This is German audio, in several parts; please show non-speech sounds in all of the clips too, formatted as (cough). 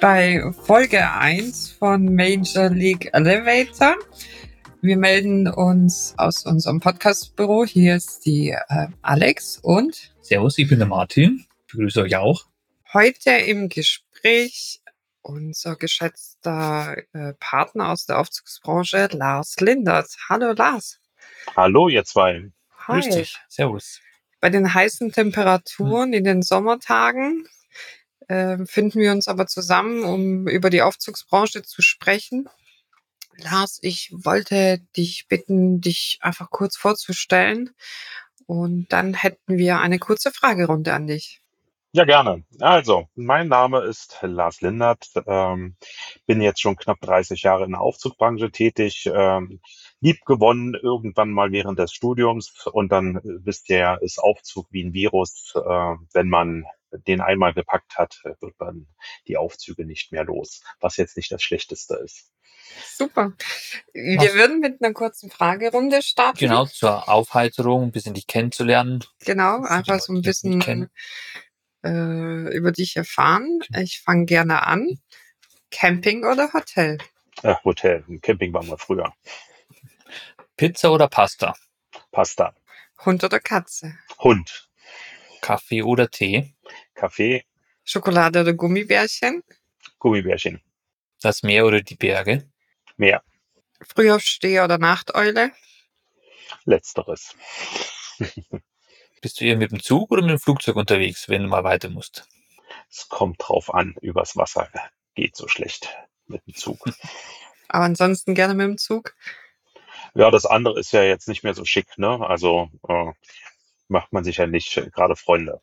bei Folge 1 von Major League Elevator. Wir melden uns aus unserem Podcastbüro. Hier ist die äh, Alex und Servus, ich bin der Martin. Ich begrüße euch auch. Heute im Gespräch unser geschätzter äh, Partner aus der Aufzugsbranche, Lars Lindert. Hallo Lars. Hallo, ihr zwei. Hi. Grüß dich. Servus. Bei den heißen Temperaturen in den Sommertagen äh, finden wir uns aber zusammen, um über die Aufzugsbranche zu sprechen. Lars, ich wollte dich bitten, dich einfach kurz vorzustellen. Und dann hätten wir eine kurze Fragerunde an dich. Ja, gerne. Also, mein Name ist Lars Lindert, ähm, bin jetzt schon knapp 30 Jahre in der Aufzugbranche tätig, ähm, lieb gewonnen irgendwann mal während des Studiums und dann äh, wisst ihr ja, ist Aufzug wie ein Virus. Äh, wenn man den einmal gepackt hat, wird man die Aufzüge nicht mehr los, was jetzt nicht das Schlechteste ist. Super. Wir Was- würden mit einer kurzen Fragerunde starten. Genau, zur Aufheiterung, ein bisschen dich kennenzulernen. Genau, einfach so ein bisschen äh, über dich erfahren. Ich fange gerne an. Camping oder Hotel? Äh, Hotel, Camping waren wir früher. Pizza oder Pasta? Pasta, Hund oder Katze? Hund, Kaffee oder Tee? Kaffee, Schokolade oder Gummibärchen? Gummibärchen, Das Meer oder die Berge? mehr, Frühaufsteher oder Nachteule? letzteres. Bist du eher mit dem Zug oder mit dem Flugzeug unterwegs, wenn du mal weiter musst? Es kommt drauf an, übers Wasser geht so schlecht mit dem Zug. (laughs) Aber ansonsten gerne mit dem Zug. Ja, das andere ist ja jetzt nicht mehr so schick, ne? Also äh, macht man sich ja nicht äh, gerade Freunde.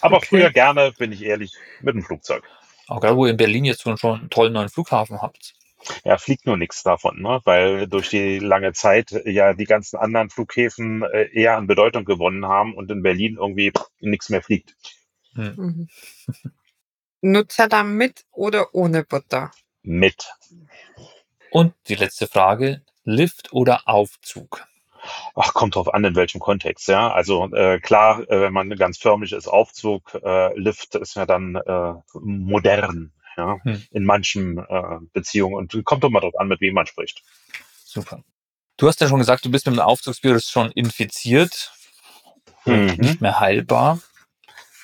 Aber Okay. früher gerne, bin ich ehrlich, mit dem Flugzeug. Auch gerade, wo ihr in Berlin jetzt schon, schon einen tollen neuen Flughafen habt. Ja, fliegt nur nichts davon, ne? Weil durch die lange Zeit ja die ganzen anderen Flughäfen äh, eher an Bedeutung gewonnen haben und in Berlin irgendwie nichts mehr fliegt. Hm. Mhm. Nutella mit oder ohne Butter? Mit. Und die letzte Frage, Lift oder Aufzug? Ach, kommt drauf an, in welchem Kontext, ja. Also äh, klar, äh, wenn man ganz förmlich ist, Aufzug, äh, Lift ist ja dann äh, modern, ja, Hm. in manchen äh, Beziehungen. Und kommt doch mal drauf an, mit wem man spricht. Super. Du hast ja schon gesagt, du bist mit dem Aufzugsvirus schon infiziert. Mhm. Nicht mehr heilbar.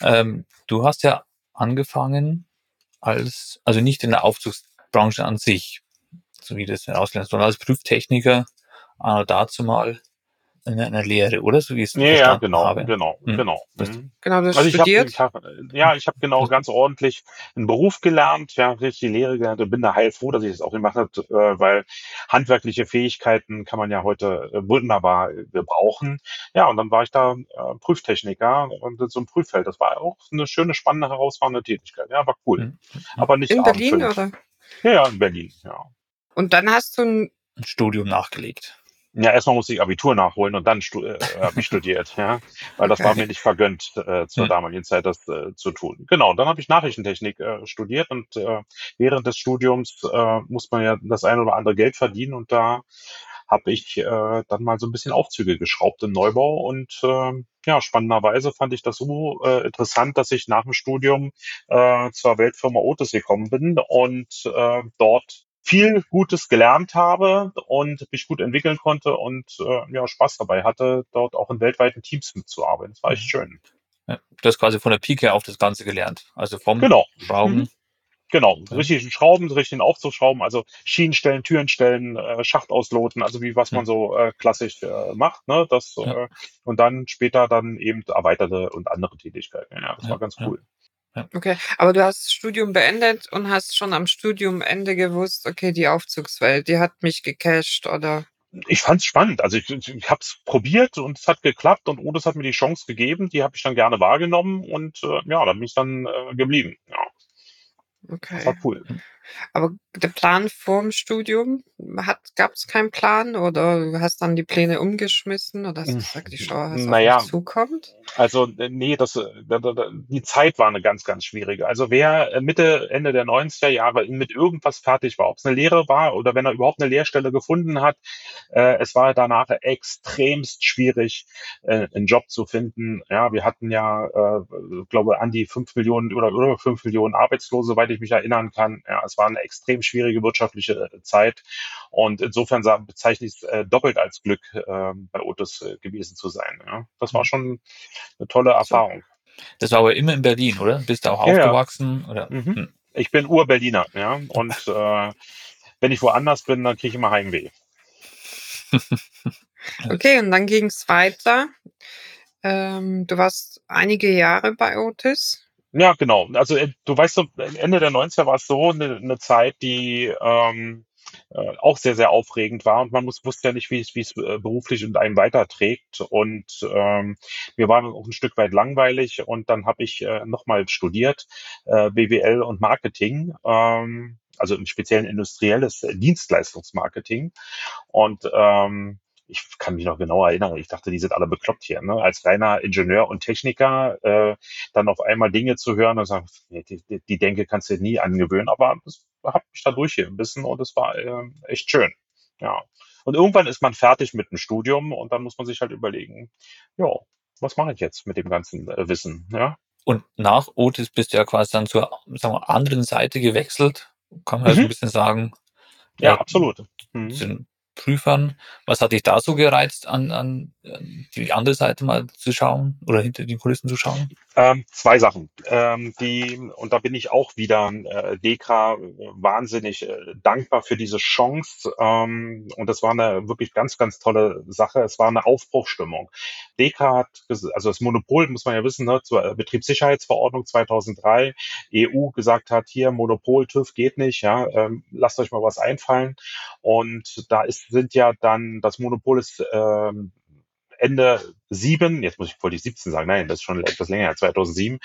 Ähm, du hast ja angefangen als, also nicht in der Aufzugsbranche an sich, so wie das auslässt, sondern als Prüftechniker äh, dazu mal in einer Lehre, oder? So wie es Ja, ja, genau, habe. genau, Hm. genau. Das- Mhm. Genau, du hast Also ich habe studiert. ich hab, ja, ich habe genau ganz ordentlich einen Beruf gelernt, ja, richtig die Lehre gelernt und bin da heilfroh, dass ich das auch gemacht habe, äh, weil handwerkliche Fähigkeiten kann man ja heute äh, wunderbar äh, gebrauchen. Ja, und dann war ich da äh, Prüftechniker und so ein Prüffeld. Das war auch eine schöne, spannende, herausfordernde Tätigkeit. Ja, war cool. Hm. Aber nicht in Berlin oder? Ja, ja, in Berlin, ja. Und dann hast du ein Ein Studium nachgelegt. Ja, erstmal musste ich Abitur nachholen und dann stu äh, habe ich (laughs) studiert, ja, weil das war Okay. mir nicht vergönnt, äh, zur Hm. damaligen Zeit das äh, zu tun. Genau, dann habe ich Nachrichtentechnik äh, studiert und äh, während des Studiums äh, muss man ja das ein oder andere Geld verdienen und da habe ich äh, dann mal so ein bisschen Aufzüge geschraubt im Neubau und äh, ja, spannenderweise fand ich das so äh, interessant, dass ich nach dem Studium äh, zur Weltfirma Otis gekommen bin und äh, dort viel Gutes gelernt habe und mich gut entwickeln konnte und äh, ja, Spaß dabei hatte, dort auch in weltweiten Teams mitzuarbeiten. Das war echt schön. Ja, du hast quasi von der Pike auf das Ganze gelernt. Also vom Genau. Schrauben. Mhm. Genau, Ja. richtig Schrauben, richtig Aufzugsschrauben, also Schienen stellen, Türen stellen, äh, Schacht ausloten, also wie was man so äh, klassisch äh, macht, ne? Das Ja. äh, und dann später dann eben erweiterte und andere Tätigkeiten. Ja, das Ja, war ganz ja. Okay, aber du hast das Studium beendet und hast schon am Studiumende gewusst, okay, die Aufzugswelt, die hat mich gecasht oder Ich fand's spannend. Also ich, ich habe es probiert und es hat geklappt und Odes hat mir die Chance gegeben, die habe ich dann gerne wahrgenommen und äh, ja, da bin ich dann äh, geblieben. Ja, das war okay. cool. Aber der Plan vorm Studium, gab es keinen Plan oder du hast dann die Pläne umgeschmissen oder hast du Hm, gesagt, ich schaue, was auf naja, mich zukommt? Also äh, nee, das, äh, die Zeit war eine ganz, ganz schwierige. Also wer äh, Mitte, Ende der 90er Jahre mit irgendwas fertig war, ob es eine Lehre war oder wenn er überhaupt eine Lehrstelle gefunden hat, äh, es war danach extremst schwierig, äh, einen Job zu finden. Ja, wir hatten ja, äh, glaube an die fünf Millionen oder über fünf Millionen Arbeitslose, soweit ich mich erinnern kann. Ja, es war eine extrem schwierige wirtschaftliche äh, Zeit und insofern bezeichne ich es äh, doppelt als Glück, äh, bei Otis äh, gewesen zu sein. Ja, das war schon eine tolle. Erfahrung. Das war aber immer in Berlin, oder? Bist du auch Ja, ja. aufgewachsen? Oder? Mhm. Hm. Ich bin Ur-Berliner, ja. Und äh, wenn ich woanders bin, dann kriege ich immer Heimweh. (laughs) Okay, und dann ging es weiter. Ähm, du warst einige Jahre bei Otis. Ja, genau. Also äh, du weißt so, Ende der 90er war es so eine, eine Zeit, die ähm, äh, auch sehr, sehr aufregend war und man muss, wusste ja nicht, wie es, wie es äh, beruflich und einem weiterträgt. Und ähm, mir war auch ein Stück weit langweilig und dann habe ich äh, nochmal studiert, äh, BWL und Marketing, ähm, also im speziellen industrielles Dienstleistungsmarketing. Und ähm, ich kann mich noch genau erinnern, ich dachte, die sind alle bekloppt hier. Ne? Als reiner Ingenieur und Techniker äh, dann auf einmal Dinge zu hören und sagen, die, die, die Denke kannst du dir nie angewöhnen. Aber das hat mich da durchgebissen und es war äh, echt schön. Ja. Und irgendwann ist man fertig mit dem Studium und dann muss man sich halt überlegen, ja, was mache ich jetzt mit dem ganzen äh, Wissen? Ja. Und nach Otis bist du ja quasi dann zur sagen wir, anderen Seite gewechselt. Kann man ja so ein Mhm. bisschen sagen. Ja, Ja, absolut. Mhm. zu Prüfern. Was hat dich da so gereizt, an, an die andere Seite mal zu schauen oder hinter die Kulissen zu schauen? Ähm, zwei Sachen. Ähm, die, und da bin ich auch wieder äh, Dekra äh, wahnsinnig äh, dankbar für diese Chance. Ähm, und das war eine wirklich ganz, ganz tolle Sache. Es war eine Aufbruchstimmung. Dekra hat, also das Monopol, muss man ja wissen, ne, zur Betriebssicherheitsverordnung 2003, EU gesagt hat, hier Monopol, TÜV geht nicht, ja, ähm, lasst euch mal was einfallen. Und da ist, sind ja dann, das Monopol ist ähm, Ende sieben, jetzt muss ich wollte ich 17 sagen, nein, das ist schon etwas länger, her, 2007,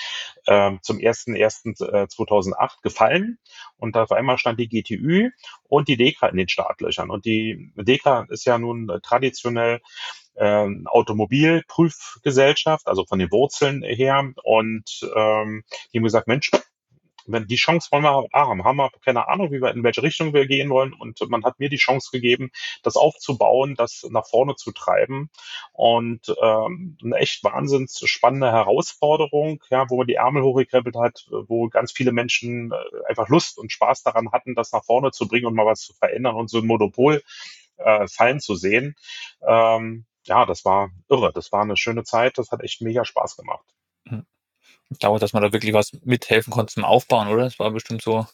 ähm, zum 1.1.2008 gefallen und auf einmal stand die GTÜ und die DEKRA in den Startlöchern. Und die DEKRA ist ja nun äh, traditionell ähm, Automobilprüfgesellschaft, also von den Wurzeln her. Und ähm, die haben gesagt, Mensch, wenn die Chance wollen wir haben, haben wir keine Ahnung, wie wir in welche Richtung wir gehen wollen. Und man hat mir die Chance gegeben, das aufzubauen, das nach vorne zu treiben. Und ähm, eine echt wahnsinns spannende Herausforderung, ja, wo man die Ärmel hochgekrempelt hat, wo ganz viele Menschen äh, einfach Lust und Spaß daran hatten, das nach vorne zu bringen und mal was zu verändern und so ein Monopol äh, fallen zu sehen. Ähm, ja, das war irre. Das war eine schöne Zeit. Das hat echt mega Spaß gemacht. Ich glaube, dass man da wirklich was mithelfen konnte zum Aufbauen, oder? Das war bestimmt so.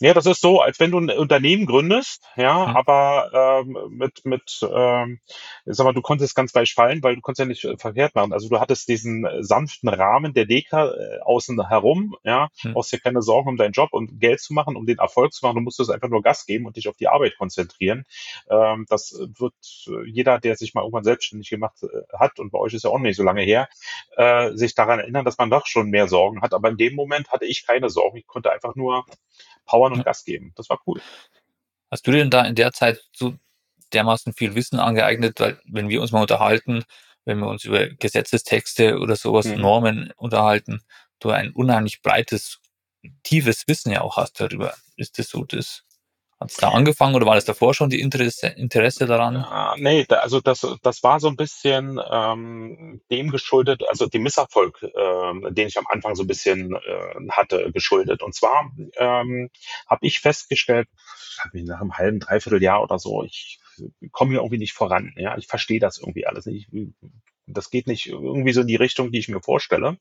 Ja, das ist so, als wenn du ein Unternehmen gründest, ja, Hm. aber ähm, mit, mit ähm, ich sag mal, du konntest ganz leicht fallen, weil du konntest ja nicht äh, verkehrt machen. Also du hattest diesen äh, sanften Rahmen der Deka äh, außen herum, ja, Hm. brauchst dir keine Sorgen um deinen Job und Geld zu machen, um den Erfolg zu machen. Du musstest einfach nur Gas geben und dich auf die Arbeit konzentrieren. Ähm, das wird jeder, der sich mal irgendwann selbstständig gemacht hat, und bei euch ist ja auch nicht so lange her, äh, sich daran erinnern, dass man doch schon mehr Sorgen hat. Aber in dem Moment hatte ich keine Sorgen. Ich konnte einfach nur powern und Ja. Gas geben. Das war cool. Hast du denn da in der Zeit so dermaßen viel Wissen angeeignet? Weil, wenn wir uns mal unterhalten, wenn wir uns über Gesetzestexte oder sowas, Mhm. Normen unterhalten, du ein unheimlich breites, tiefes Wissen ja auch hast darüber. Ist das so das? Hat es da angefangen oder war das davor schon die Interesse, Interesse daran? Ah, nee, da, also das, das war so ein bisschen ähm, dem geschuldet, also dem Misserfolg, ähm, den ich am Anfang so ein bisschen äh, hatte, geschuldet. Und zwar ähm, habe ich festgestellt, ich nach einem halben, dreiviertel Jahr oder so, ich komme hier irgendwie nicht voran. Ja, ich verstehe das irgendwie alles nicht. Das geht nicht irgendwie so in die Richtung, die ich mir vorstelle.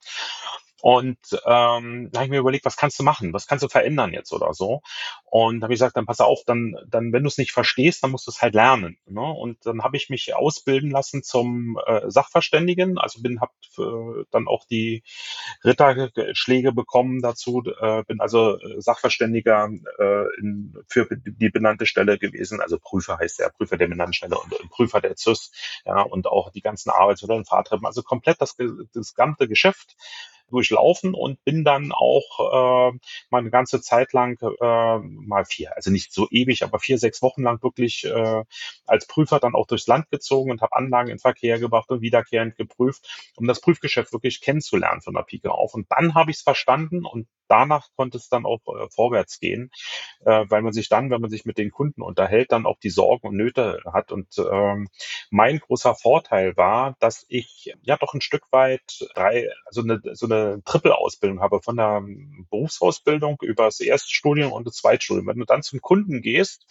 Und ähm, da habe ich mir überlegt, was kannst du machen? Was kannst du verändern jetzt oder so? Und habe ich gesagt, dann pass auf, dann, dann, wenn du es nicht verstehst, dann musst du es halt lernen. Ne? Und dann habe ich mich ausbilden lassen zum äh, Sachverständigen. Also bin hab äh, dann auch die Ritterschläge bekommen dazu. Äh, bin also äh, Sachverständiger äh, in, für die benannte Stelle gewesen. Also Prüfer heißt der Prüfer der benannten Stelle und Prüfer der ZÜS. Ja, und auch die ganzen Arbeits- oder Fahrtreppen. Also komplett das, das gesamte Geschäft durchlaufen und bin dann auch äh, mal eine ganze Zeit lang, äh, mal vier, also nicht so ewig, aber vier, sechs Wochen lang wirklich äh, als Prüfer dann auch durchs Land gezogen und habe Anlagen in Verkehr gebracht und wiederkehrend geprüft, um das Prüfgeschäft wirklich kennenzulernen von der Pike auf. Und dann habe ich es verstanden und danach konnte es dann auch äh, vorwärts gehen, äh, weil man sich dann, wenn man sich mit den Kunden unterhält, dann auch die Sorgen und Nöte hat. Und ähm, mein großer Vorteil war, dass ich ja doch ein Stück weit drei, also eine, so eine Triple-Ausbildung habe von der Berufsausbildung über das Erststudium und das Zweitstudium. Wenn du dann zum Kunden gehst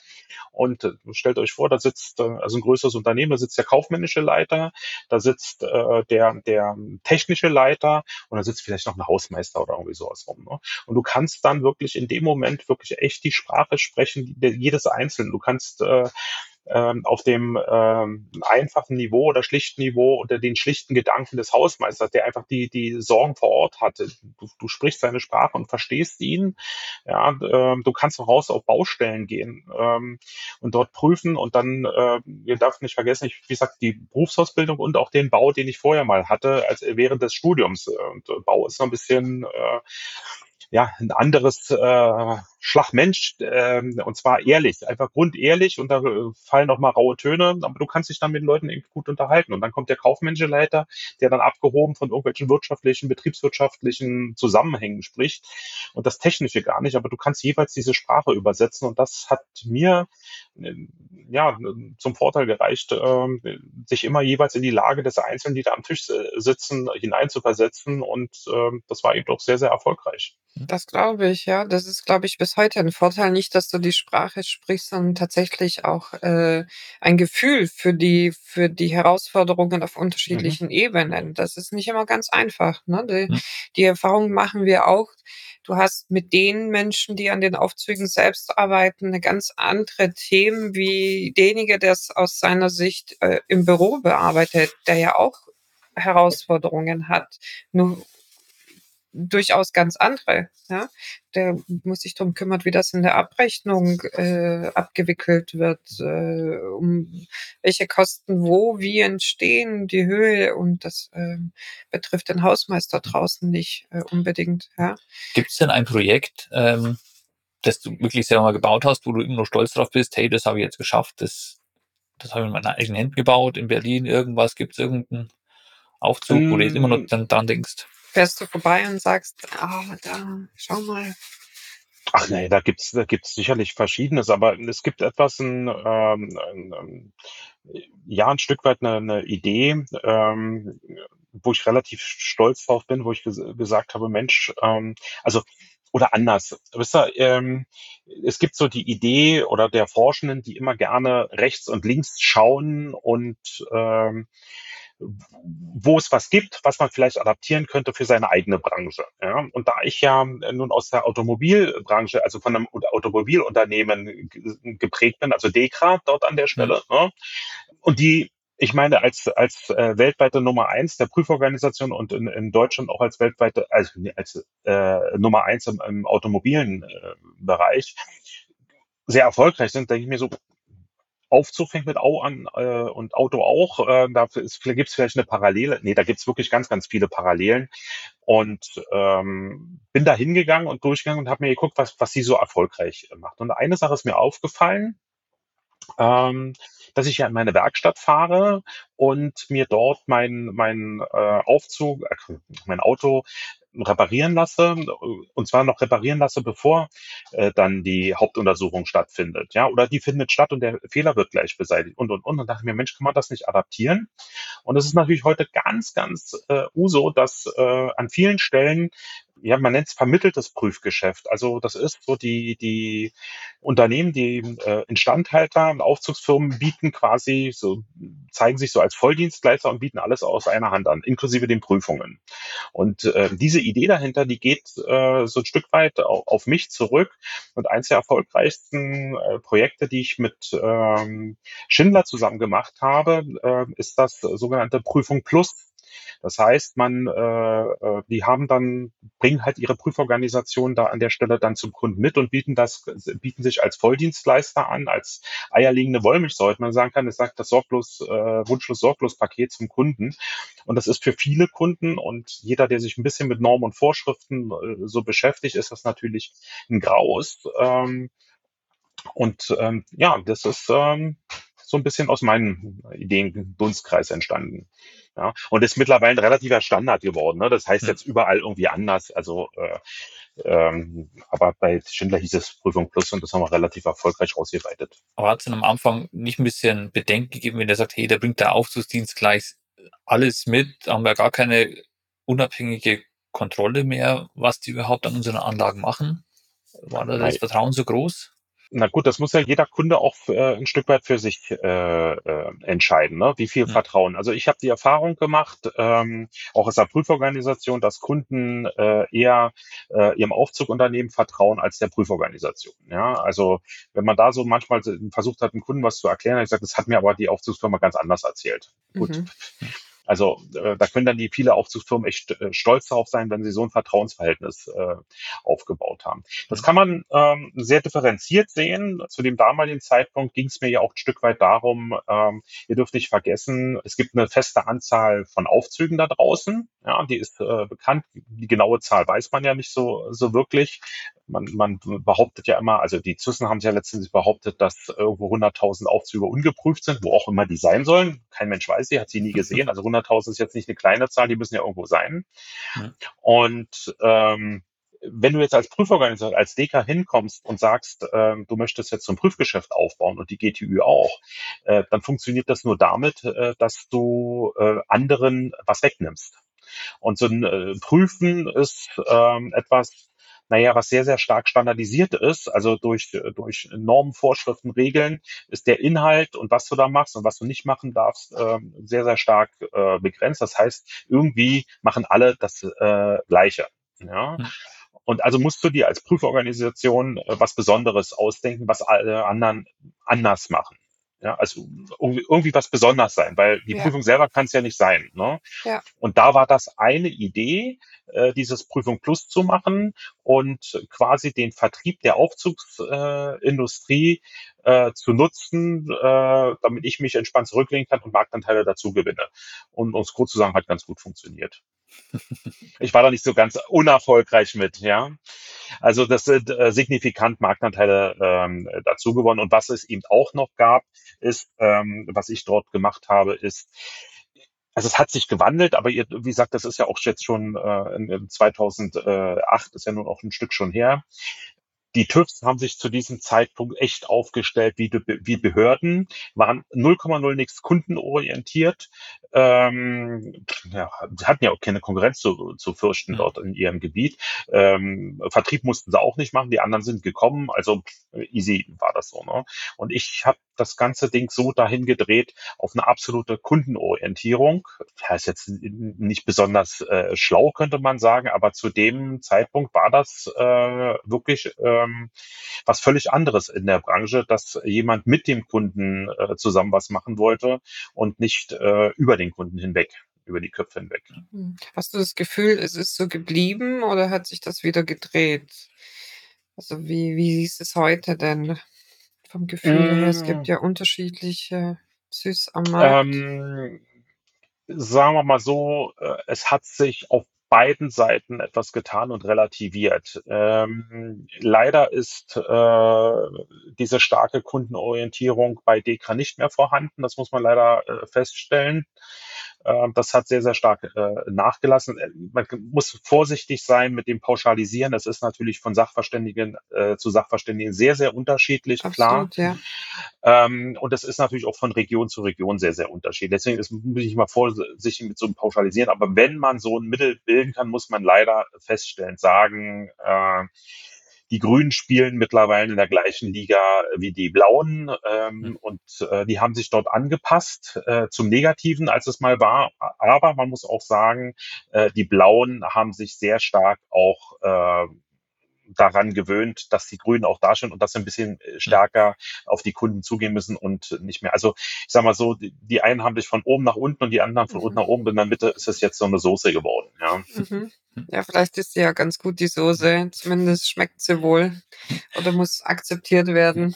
und äh, stellt euch vor, da sitzt äh, also ein größeres Unternehmen, da sitzt der kaufmännische Leiter, da sitzt äh, der, der technische Leiter und da sitzt vielleicht noch ein Hausmeister oder irgendwie sowas rum. Ne? Und du kannst dann wirklich in dem Moment wirklich echt die Sprache sprechen, jedes Einzelne. Du kannst äh, ähm, auf dem ähm, einfachen Niveau oder schlichten Niveau unter den schlichten Gedanken des Hausmeisters, der einfach die, die Sorgen vor Ort hatte. Du, du sprichst seine Sprache und verstehst ihn. Ja, ähm, du kannst auch raus auf Baustellen gehen ähm, und dort prüfen und dann, äh, ihr darf nicht vergessen, ich, wie gesagt, die Berufsausbildung und auch den Bau, den ich vorher mal hatte, als während des Studiums. Und Bau ist noch ein bisschen äh, ja, ein anderes äh, Schlagmensch, äh, und zwar ehrlich, einfach grundehrlich und da äh, fallen auch mal raue Töne, aber du kannst dich dann mit den Leuten irgendwie gut unterhalten. Und dann kommt der kaufmännische der dann abgehoben von irgendwelchen wirtschaftlichen, betriebswirtschaftlichen Zusammenhängen spricht und das Technische gar nicht, aber du kannst jeweils diese Sprache übersetzen und das hat mir äh, ja zum Vorteil gereicht, äh, sich immer jeweils in die Lage des Einzelnen, die da am Tisch sitzen, hineinzuversetzen und äh, das war eben doch sehr, sehr erfolgreich. Das glaube ich, ja. Das ist, glaube ich, bis heute ein Vorteil. Nicht, dass du die Sprache sprichst, sondern tatsächlich auch äh, ein Gefühl für die, für die Herausforderungen auf Mhm. unterschiedlichen Ebenen. Das ist nicht immer ganz einfach. Ne? Die, Mhm. die Erfahrung machen wir auch. Du hast mit den Menschen, die an den Aufzügen selbst arbeiten, eine ganz andere Themen wie derjenige, der es aus seiner Sicht äh, im Büro bearbeitet, der ja auch Herausforderungen hat. Nur durchaus ganz andere. Ja? Der muss sich darum kümmern, wie das in der Abrechnung äh, abgewickelt wird, äh, um welche Kosten wo, wie entstehen, die Höhe und das äh, betrifft den Hausmeister draußen nicht äh, unbedingt. Ja? Gibt es denn ein Projekt, ähm, das du wirklich selber mal gebaut hast, wo du immer noch stolz drauf bist, hey, das habe ich jetzt geschafft, das, das habe ich mit meinen eigenen Händen gebaut, in Berlin irgendwas, gibt es irgendeinen Aufzug, wo du jetzt immer noch Mm. dann dran denkst? Fährst du vorbei und sagst, ah, da, schau mal. Ach nee, da gibt's da gibt's sicherlich Verschiedenes, aber es gibt etwas, ein, ähm, ein, ähm, ja, ein Stück weit eine, eine Idee, ähm, wo ich relativ stolz drauf bin, wo ich ges gesagt habe, Mensch, ähm, also oder anders. Wisst ihr, ähm, es gibt so die Idee oder der Forschenden, die immer gerne rechts und links schauen und ähm, wo es was gibt, was man vielleicht adaptieren könnte für seine eigene Branche. Ja? Und da ich ja nun aus der Automobilbranche, also von einem Automobilunternehmen ge- geprägt bin, also Dekra dort an der Stelle, ne? und die ich meine, als, als äh, weltweite Nummer eins der Prüforganisation und in, in Deutschland auch als weltweite, also als äh, Nummer eins im, im automobilen äh, Bereich sehr erfolgreich sind, denke ich mir so, Aufzug fängt mit Au an äh, und Auto auch. Äh, da gibt es vielleicht eine Parallele. Nee, da gibt es wirklich ganz, ganz viele Parallelen. Und ähm, bin da hingegangen und durchgegangen und habe mir geguckt, was, was sie so erfolgreich macht. Und eine Sache ist mir aufgefallen, ähm, dass ich ja in meine Werkstatt fahre und mir dort mein, mein äh, Aufzug, äh, mein Auto reparieren lasse und zwar noch reparieren lasse, bevor äh, dann die Hauptuntersuchung stattfindet. Ja, oder die findet statt und der Fehler wird gleich beseitigt und und und. Und dachte mir, Mensch, kann man das nicht adaptieren? Und es ist natürlich heute ganz, ganz äh, uso, dass äh, an vielen Stellen ja, man nennt es vermitteltes Prüfgeschäft. Also das ist so die, die Unternehmen, die äh, Instandhalter und Aufzugsfirmen bieten quasi so, zeigen sich so als Volldienstleister und bieten alles aus einer Hand an, inklusive den Prüfungen. Und äh, diese Idee dahinter, die geht äh, so ein Stück weit auf, auf mich zurück. Und eins der erfolgreichsten äh, Projekte, die ich mit ähm, Schindler zusammen gemacht habe, äh, ist das sogenannte Prüfung Plus Das heißt, man, äh, äh, die haben dann, bringen halt ihre Prüforganisation da an der Stelle dann zum Kunden mit und bieten das, bieten sich als Volldienstleister an, als eierlegende Wollmilchsäule, man sagen kann, es sagt das sorglos, äh, wunschlos sorglos Paket zum Kunden. Und das ist für viele Kunden und jeder, der sich ein bisschen mit Normen und Vorschriften äh, so beschäftigt, ist das natürlich ein Graus. Ähm, und ähm, ja, das ist ähm, so ein bisschen aus meinem Ideen-Dunstkreis entstanden. Ja, und ist mittlerweile ein relativer Standard geworden. Ne? Das heißt jetzt überall irgendwie anders. Also, äh, ähm, aber bei Schindler hieß es Prüfung Plus und das haben wir relativ erfolgreich ausgeweitet. Aber hat es am Anfang nicht ein bisschen Bedenken gegeben, wenn der sagt, hey, da bringt der Aufzugsdienst gleich alles mit, da haben wir gar keine unabhängige Kontrolle mehr, was die überhaupt an unseren Anlagen machen? War da das Vertrauen so groß? Na gut, das muss ja jeder Kunde auch äh, ein Stück weit für sich äh, äh, entscheiden, ne? wie viel Hm. Vertrauen. Also ich habe die Erfahrung gemacht, ähm, auch aus der Prüforganisation, dass Kunden äh, eher äh, ihrem Aufzugunternehmen vertrauen als der Prüforganisation. Ja, also wenn man da so manchmal versucht hat, einem Kunden was zu erklären, habe ich gesagt, das hat mir aber die Aufzugsfirma ganz anders erzählt. Gut. Mhm. (laughs) Also äh, da können dann die viele Aufzugsfirmen echt äh, stolz darauf sein, wenn sie so ein Vertrauensverhältnis äh, aufgebaut haben. Das kann man ähm, sehr differenziert sehen. Zu dem damaligen Zeitpunkt ging es mir ja auch ein Stück weit darum, ähm, ihr dürft nicht vergessen, es gibt eine feste Anzahl von Aufzügen da draußen. Ja, die ist äh, bekannt. Die genaue Zahl weiß man ja nicht so, so wirklich. Man, man behauptet ja immer, also die Zussen haben ja letztendlich behauptet, dass irgendwo 100.000 Aufzüge ungeprüft sind, wo auch immer die sein sollen. Kein Mensch weiß sie, hat sie nie gesehen. Also 100.000 ist jetzt nicht eine kleine Zahl, die müssen ja irgendwo sein. Ja. Und ähm, wenn du jetzt als Prüforganisator, als DK hinkommst und sagst, ähm, du möchtest jetzt so ein Prüfgeschäft aufbauen und die GTÜ auch, äh, dann funktioniert das nur damit, äh, dass du äh, anderen was wegnimmst. Und so ein äh, Prüfen ist ähm, etwas, naja, was sehr, sehr stark standardisiert ist, also durch, durch Normen, Vorschriften, Regeln, ist der Inhalt und was du da machst und was du nicht machen darfst, ähm, sehr, sehr stark äh, begrenzt. Das heißt, irgendwie machen alle das äh, Gleiche. Ja. Und also musst du dir als Prüforganisation äh, was Besonderes ausdenken, was alle anderen anders machen. Ja, also irgendwie, irgendwie was besonders sein, weil die Ja. Prüfung selber kann es ja nicht sein. Ne? Ja. Und da war das eine Idee, äh, dieses Prüfung Plus zu machen und quasi den Vertrieb der Aufzugsindustrie äh, Industrie, äh, zu nutzen, äh, damit ich mich entspannt zurücklehnen kann und Marktanteile dazu gewinne. Und es kurz zu sagen, hat ganz gut funktioniert. Ich war da nicht so ganz unerfolgreich mit, ja. Also das sind äh, signifikant Marktanteile ähm, dazu gewonnen. Und was es eben auch noch gab, ist, ähm, was ich dort gemacht habe, ist, also es hat sich gewandelt, aber ihr, wie gesagt, das ist ja auch jetzt schon äh, in, in 2008, ist ja nun auch ein Stück schon her. Die TÜVs haben sich zu diesem Zeitpunkt echt aufgestellt wie, wie Behörden, waren 0,0 nichts kundenorientiert, ähm, ja, sie hatten ja auch keine Konkurrenz zu, zu fürchten dort in ihrem Gebiet. Ähm, Vertrieb mussten sie auch nicht machen, die anderen sind gekommen, also pff, easy war das so. Ne? Und ich habe das ganze Ding so dahin gedreht auf eine absolute Kundenorientierung. Das ist jetzt nicht besonders äh, schlau, könnte man sagen, aber zu dem Zeitpunkt war das äh, wirklich ähm, was völlig anderes in der Branche, dass jemand mit dem Kunden äh, zusammen was machen wollte und nicht äh, über den Kunden hinweg, über die Köpfe hinweg. Hm. Hast du das Gefühl, es ist so geblieben oder hat sich das wieder gedreht? Also wie, wie siehst du es heute denn vom Gefühl her? Es gibt Mm. ja unterschiedliche Süß am Markt. Ähm, sagen wir mal so, äh, es hat sich auf beiden Seiten etwas getan und relativiert. Ähm, leider ist äh, diese starke Kundenorientierung bei Dekra nicht mehr vorhanden. Das muss man leider äh, feststellen. Ähm, das hat sehr, sehr stark äh, nachgelassen. Äh, Man muss vorsichtig sein mit dem Pauschalisieren. Das ist natürlich von Sachverständigen äh, zu Sachverständigen sehr, sehr unterschiedlich, klar. Absolut, ja. Ähm, und das ist natürlich auch von Region zu Region sehr, sehr unterschiedlich. Deswegen ist, muss ich mal vorsichtig mit so einem Pauschalisieren. Aber wenn man so ein Mittel bilden kann, muss man leider feststellen, sagen, die Grünen spielen mittlerweile in der gleichen Liga wie die Blauen ähm, Mhm. und äh, die haben sich dort angepasst äh, zum Negativen, als es mal war. Aber man muss auch sagen, äh, die Blauen haben sich sehr stark auch äh, daran gewöhnt, dass die Grünen auch da sind und dass sie ein bisschen äh, stärker auf die Kunden zugehen müssen und nicht mehr. Also ich sag mal so, die, die einen haben dich von oben nach unten und die anderen von mhm. unten nach oben. In der Mitte ist es jetzt so eine Soße geworden. Ja, mhm. ja vielleicht ist sie ja ganz gut, die Soße. Zumindest schmeckt sie wohl oder muss akzeptiert werden.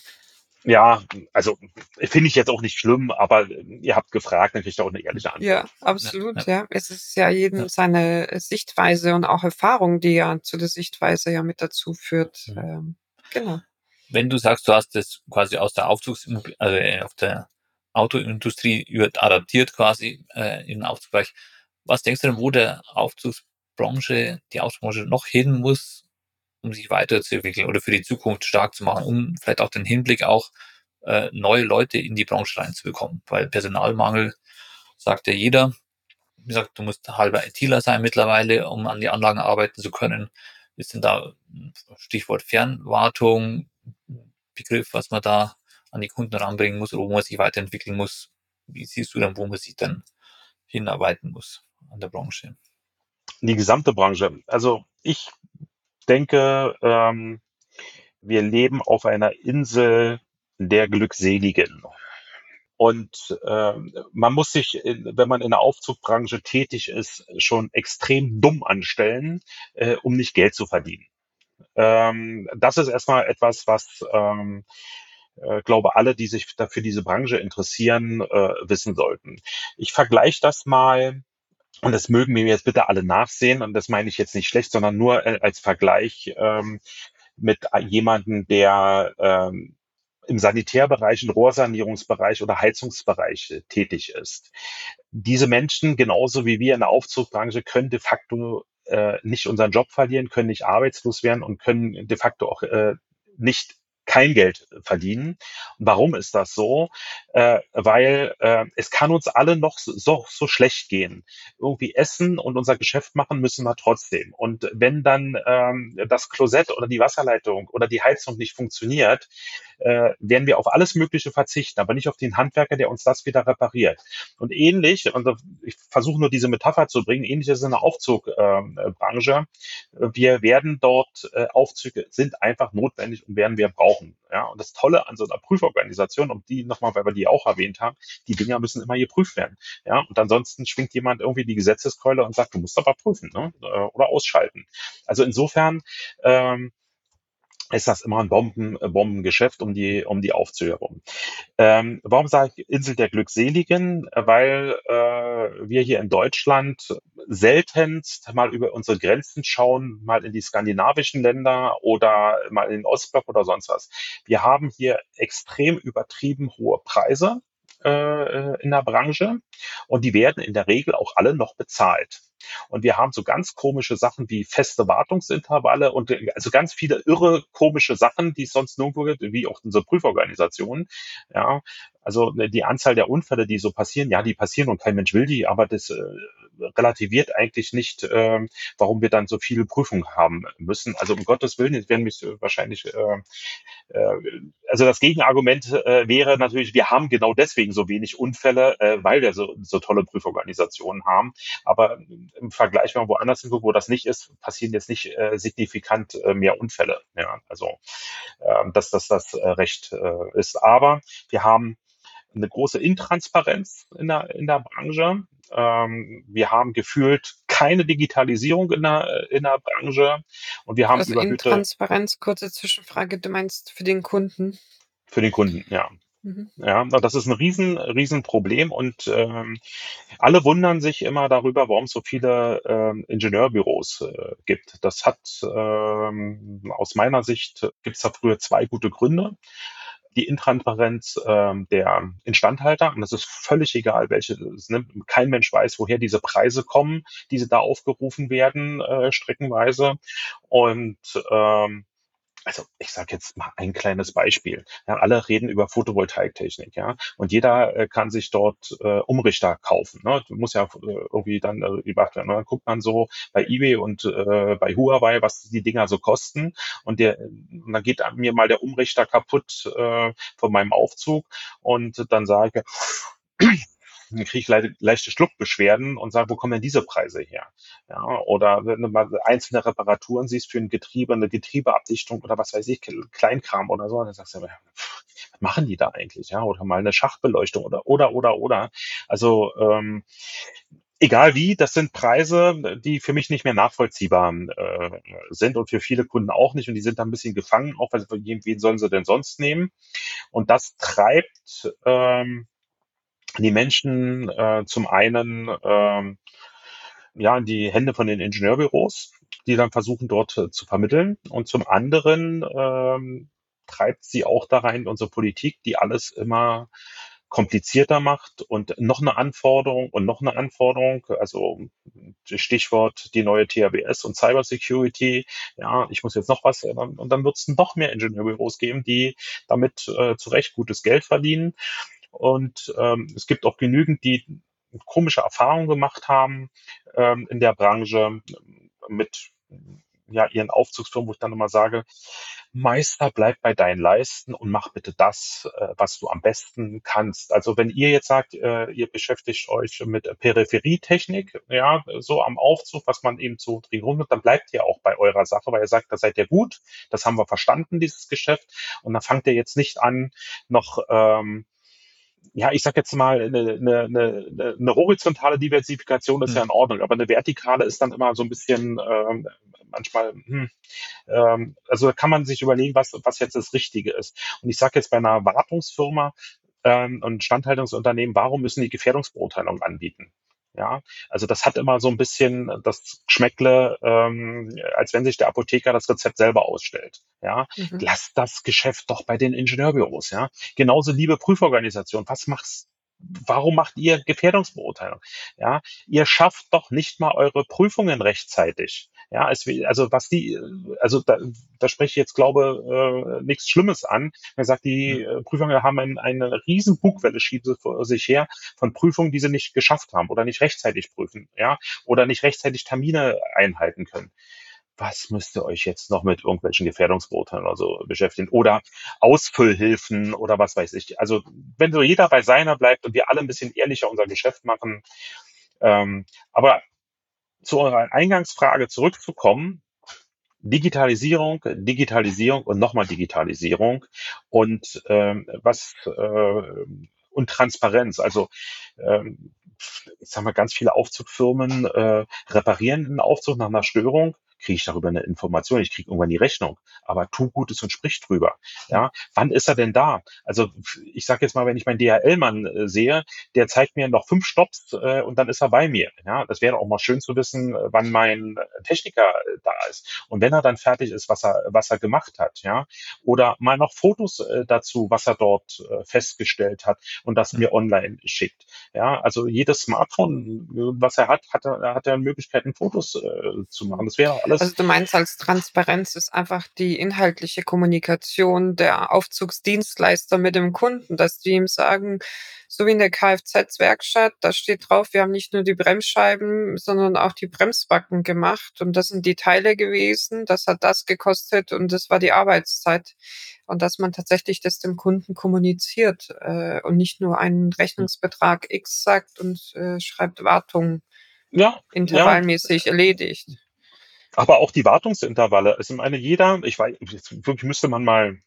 Ja, also finde ich jetzt auch nicht schlimm, aber ihr habt gefragt, dann kriegt ihr auch eine ehrliche Antwort. Ja, absolut, ja. ja. Es ist ja jedem ja. seine Sichtweise und auch Erfahrung, die ja zu der Sichtweise ja mit dazu führt. Mhm. Ähm, genau. Wenn du sagst, du hast das quasi aus der Aufzugs, also äh, auf der Autoindustrie adaptiert quasi äh, in den Aufzugsbereich, was denkst du denn, wo der Aufzugsbranche, die Aufzugsbranche noch hin muss, um sich weiterzuentwickeln oder für die Zukunft stark zu machen, um vielleicht auch den Hinblick auch äh, neue Leute in die Branche reinzubekommen. Weil Personalmangel sagt ja jeder. Wie gesagt, du musst halber ITler sein mittlerweile, um an die Anlagen arbeiten zu können. Ist denn da Stichwort Fernwartung, Begriff, was man da an die Kunden ranbringen muss oder wo man sich weiterentwickeln muss? Wie siehst du dann, wo man sich dann hinarbeiten muss an der Branche? Die gesamte Branche. Also ich denke, ähm, wir leben auf einer Insel der Glückseligen. Und äh, man muss sich, wenn man in der Aufzugbranche tätig ist, schon extrem dumm anstellen, äh, um nicht Geld zu verdienen. Ähm, das ist erstmal etwas, was ähm, äh, glaube alle, die sich dafür diese Branche interessieren, äh, wissen sollten. Ich vergleiche das mal und das mögen mir jetzt bitte alle nachsehen. Und das meine ich jetzt nicht schlecht, sondern nur äh, als Vergleich ähm, mit jemandem, der ähm, im Sanitärbereich, im Rohrsanierungsbereich oder Heizungsbereich äh, tätig ist. Diese Menschen, genauso wie wir in der Aufzugbranche, können de facto äh, nicht unseren Job verlieren, können nicht arbeitslos werden und können de facto auch äh, nicht kein Geld verdienen. warum ist das so? Äh, weil äh, es kann uns alle noch so, so schlecht gehen. Irgendwie essen und unser Geschäft machen müssen wir trotzdem. Und wenn dann ähm, das Klosett oder die Wasserleitung oder die Heizung nicht funktioniert, äh, werden wir auf alles Mögliche verzichten, aber nicht auf den Handwerker, der uns das wieder repariert. Und ähnlich, und ich versuche nur diese Metapher zu bringen, ähnlich ist in der Aufzugbranche. wir werden dort, äh, Aufzüge sind einfach notwendig und werden wir brauchen. Ja, und das Tolle an so einer Prüforganisation, um die nochmal, weil wir die auch erwähnt haben, die Dinger müssen immer geprüft werden. Ja, und ansonsten schwingt jemand irgendwie die Gesetzeskeule und sagt, du musst aber prüfen ne? Äh, oder ausschalten. Also insofern ähm, ist das immer ein Bomben, äh, Bombengeschäft um die, um die Aufzüge. Ähm, warum sage ich Insel der Glückseligen? Weil äh, wir hier in Deutschland seltenst mal über unsere Grenzen schauen, mal in die skandinavischen Länder oder mal in den Ostblock oder sonst was. Wir haben hier extrem übertrieben hohe Preise äh, in der Branche und die werden in der Regel auch alle noch bezahlt. Und wir haben so ganz komische Sachen wie feste Wartungsintervalle und äh, also ganz viele irre komische Sachen, die es sonst nirgendwo gibt, wie auch unsere Prüforganisationen. Ja, also ne, die Anzahl der Unfälle, die so passieren, ja, die passieren und kein Mensch will die, aber das äh, relativiert eigentlich nicht, äh, warum wir dann so viele Prüfungen haben müssen. Also um Gottes Willen, jetzt werden mich wahrscheinlich, äh, äh, also das Gegenargument äh, wäre natürlich, wir haben genau deswegen so wenig Unfälle, äh, weil wir so, so tolle Prüforganisationen haben. Aber im Vergleich, wenn man woanders hinguckt, wo das nicht ist, passieren jetzt nicht äh, signifikant äh, mehr Unfälle. Ja, also äh, dass das das äh, recht äh, ist. Aber wir haben eine große Intransparenz in der, in der Branche. Ähm, wir haben gefühlt keine Digitalisierung in der, in der Branche und wir haben also überhöhte... Intransparenz, kurze Zwischenfrage, du meinst für den Kunden? Für den Kunden, ja. Mhm. Ja, das ist ein riesen, riesen Problem und ähm, alle wundern sich immer darüber, warum es so viele ähm, Ingenieurbüros äh, gibt. Das hat ähm, aus meiner Sicht gibt es da früher zwei gute Gründe die Intransparenz ähm, der Instandhalter. Und das ist völlig egal, welche. Ne, kein Mensch weiß, woher diese Preise kommen, diese da aufgerufen werden, äh, streckenweise. Und ähm, also ich sage jetzt mal ein kleines Beispiel. Ja, alle reden über Photovoltaiktechnik, ja, und jeder äh, kann sich dort äh, Umrichter kaufen. Ne? Du musst ja äh, irgendwie dann äh, gemacht werden. Und dann guckt man so bei eBay und äh, bei Huawei, was die Dinger so kosten, und der, und dann geht mir mal der Umrichter kaputt äh, von meinem Aufzug, und dann sage ich dann kriege ich le leichte Schluckbeschwerden und sage, wo kommen denn diese Preise her? Ja, oder wenn du mal einzelne Reparaturen siehst für ein Getriebe, eine Getriebeabdichtung oder was weiß ich, Kleinkram oder so, dann sagst du, was machen die da eigentlich? Ja, oder mal eine Schachtbeleuchtung oder, oder, oder, oder. Also, ähm, egal wie, das sind Preise, die für mich nicht mehr nachvollziehbar äh, sind und für viele Kunden auch nicht. Und die sind da ein bisschen gefangen, auch weil wen sollen sie denn sonst nehmen? Und das treibt ähm, die Menschen äh, zum einen ähm, ja in die Hände von den Ingenieurbüros, die dann versuchen dort äh, zu vermitteln, und zum anderen ähm, treibt sie auch da rein unsere Politik, die alles immer komplizierter macht und noch eine Anforderung und noch eine Anforderung, also Stichwort die neue THBS und Cybersecurity, ja, ich muss jetzt noch was, und dann wird es noch mehr Ingenieurbüros geben, die damit äh, zu Recht gutes Geld verdienen. Und ähm, es gibt auch genügend, die komische Erfahrungen gemacht haben ähm, in der Branche mit ja, ihren Aufzugsfirmen, wo ich dann immer sage, Meister, bleib bei deinen Leisten und mach bitte das, äh, was du am besten kannst. Also wenn ihr jetzt sagt, äh, ihr beschäftigt euch mit Peripherietechnik, ja, so am Aufzug, was man eben drehen hat, dann bleibt ihr auch bei eurer Sache, weil ihr sagt, da seid ihr gut, das haben wir verstanden, dieses Geschäft. Und dann fangt ihr jetzt nicht an, noch ähm, ja, ich sag jetzt mal, eine, eine, eine, eine horizontale Diversifikation ist mhm. ja in Ordnung, aber eine vertikale ist dann immer so ein bisschen ähm, manchmal, hm, ähm, also da kann man sich überlegen, was, was jetzt das Richtige ist. Und ich sage jetzt bei einer Wartungsfirma ähm, und Standhaltungsunternehmen, warum müssen die Gefährdungsbeurteilung anbieten? Ja, also das hat immer so ein bisschen das Schmeckle, ähm, als wenn sich der Apotheker das Rezept selber ausstellt. Ja, mhm. lass das Geschäft doch bei den Ingenieurbüros. Ja, genauso liebe Prüforganisation. Was machst warum macht ihr Gefährdungsbeurteilung? Ja, ihr schafft doch nicht mal eure Prüfungen rechtzeitig. Ja, es, also was die, also da, da spreche ich jetzt glaube äh, nichts Schlimmes an. Man sagt, die äh, Prüfungen haben ein, eine riesen Bugwelle schieben vor sich her von Prüfungen, die sie nicht geschafft haben oder nicht rechtzeitig prüfen, ja, oder nicht rechtzeitig Termine einhalten können was müsst ihr euch jetzt noch mit irgendwelchen Gefährdungsbeurteilen oder so beschäftigen? Oder Ausfüllhilfen oder was weiß ich. Also wenn so jeder bei seiner bleibt und wir alle ein bisschen ehrlicher unser Geschäft machen. Ähm, aber zu eurer Eingangsfrage zurückzukommen, Digitalisierung, Digitalisierung und nochmal Digitalisierung. Und ähm, was äh, und Transparenz. Also ähm, ich sag mal, ganz viele Aufzugfirmen äh, reparieren einen Aufzug nach einer Störung kriege ich darüber eine Information, ich kriege irgendwann die Rechnung, aber tu Gutes und sprich drüber. Ja, wann ist er denn da? Also ich sage jetzt mal, wenn ich meinen DHL-Mann äh, sehe, der zeigt mir noch fünf Stops äh, und dann ist er bei mir. Ja, das wäre auch mal schön zu wissen, äh, wann mein Techniker äh, da ist und wenn er dann fertig ist, was er was er gemacht hat. Ja, oder mal noch Fotos äh, dazu, was er dort äh, festgestellt hat und das mir online schickt. Ja, also jedes Smartphone, was er hat, hat er hat er Möglichkeiten, Fotos äh, zu machen. Das wäre alles alles. Also du meinst als Transparenz ist einfach die inhaltliche Kommunikation der Aufzugsdienstleister mit dem Kunden, dass die ihm sagen, so wie in der Kfz-Werkstatt, da steht drauf, wir haben nicht nur die Bremsscheiben, sondern auch die Bremsbacken gemacht und das sind die Teile gewesen, das hat das gekostet und das war die Arbeitszeit. Und dass man tatsächlich das dem Kunden kommuniziert äh, und nicht nur einen Rechnungsbetrag X sagt und äh, schreibt Wartung ja, intervallmäßig ja. erledigt. Aber auch die Wartungsintervalle. Also meine, jeder, ich weiß, wirklich müsste man mal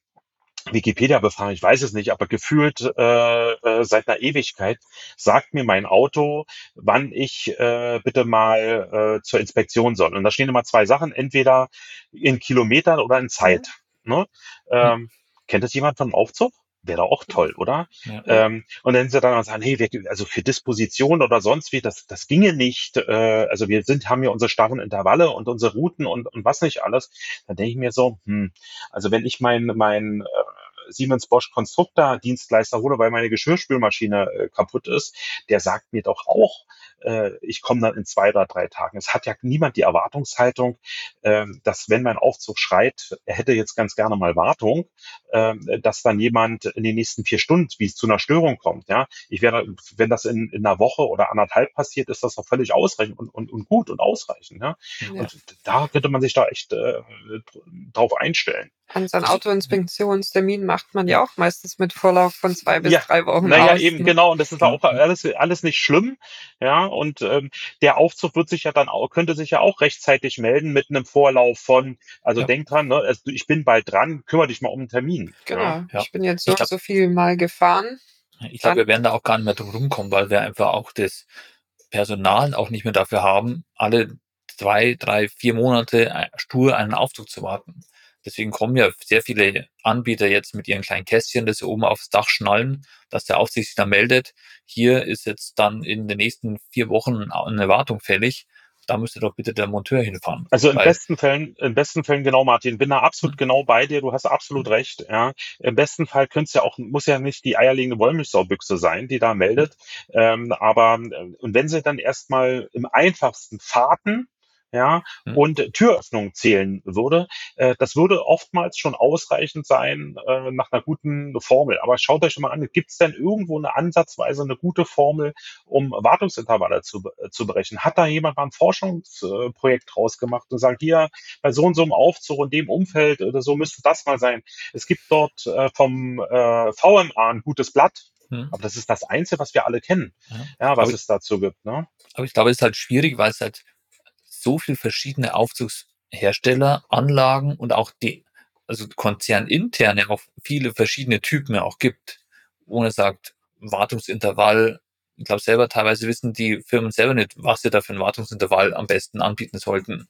Wikipedia befragen, ich weiß es nicht, aber gefühlt äh, äh, seit einer Ewigkeit sagt mir mein Auto, wann ich äh, bitte mal äh, zur Inspektion soll. Und da stehen immer zwei Sachen, entweder in Kilometern oder in Zeit. Mhm. Ne? Ähm. Kennt das jemand vom Aufzug? Wäre auch toll, oder? Ja. Ähm, und dann sie dann sagen, hey, wir, also für Disposition oder sonst wie, das, das ginge nicht. Äh, also wir sind, haben ja unsere starren Intervalle und unsere Routen und, und was nicht alles. Dann denke ich mir so, hm, also wenn ich mein, mein äh, Siemens Bosch Konstruktor Dienstleister hole, weil meine Geschirrspülmaschine äh, kaputt ist, der sagt mir doch auch, äh, ich komme dann in zwei oder drei Tagen. Es hat ja niemand die Erwartungshaltung, äh, dass wenn mein Aufzug schreit, er hätte jetzt ganz gerne mal Wartung, äh, dass dann jemand in den nächsten vier Stunden, wie es zu einer Störung kommt. Ja, ich wäre, wenn das in, in einer Woche oder anderthalb passiert, ist das doch völlig ausreichend und, und, und gut und ausreichend. Ja? ja. Und da könnte man sich da echt äh, drauf einstellen. An seinen Autoinspektionstermin macht man ja auch meistens mit Vorlauf von zwei bis ja, drei Wochen. Naja, aus, eben, ne? genau. Und das ist auch alles, alles nicht schlimm. Ja, und ähm, der Aufzug wird sich ja dann auch, könnte sich ja auch rechtzeitig melden mit einem Vorlauf von, also ja. denk dran, ne, also ich bin bald dran, kümmere dich mal um einen Termin. Genau. Ja. Ich bin jetzt so, glaub, so viel mal gefahren. Ich glaube, wir werden da auch gar nicht mehr drum rumkommen, weil wir einfach auch das Personal auch nicht mehr dafür haben, alle zwei, drei, vier Monate äh, stur einen Aufzug zu warten. Deswegen kommen ja sehr viele Anbieter jetzt mit ihren kleinen Kästchen, das sie oben aufs Dach schnallen, dass der Aufsicht sich dann meldet. Hier ist jetzt dann in den nächsten vier Wochen eine Wartung fällig. Da müsste doch bitte der Monteur hinfahren. Also in besten Fällen, in besten Fällen genau, Martin, bin da absolut mhm. genau bei dir. Du hast absolut recht. Ja, im besten Fall könnte es ja auch, muss ja nicht die eierlegende Wollmilchsaubüchse sein, die da meldet. Ähm, aber und wenn sie dann erstmal im einfachsten Fahrten ja, mhm. und Türöffnung zählen würde. Äh, das würde oftmals schon ausreichend sein äh, nach einer guten Formel. Aber schaut euch mal an, gibt es denn irgendwo eine ansatzweise eine gute Formel, um Wartungsintervalle zu, äh, zu berechnen? Hat da jemand mal ein Forschungsprojekt rausgemacht und sagt, hier bei so und so einem Aufzug und dem Umfeld oder so müsste das mal sein. Es gibt dort äh, vom äh, VMA ein gutes Blatt, hm. Aber das ist das Einzige, was wir alle kennen, ja, ja was aber es dazu gibt. Ne? Aber ich glaube, es ist halt schwierig, weil es halt so viel verschiedene Aufzugshersteller, Anlagen und auch die, also konzerninterne auch viele verschiedene Typen auch gibt, wo er sagt, Wartungsintervall, ich glaube selber teilweise wissen die Firmen selber nicht, was sie da für ein Wartungsintervall am besten anbieten sollten.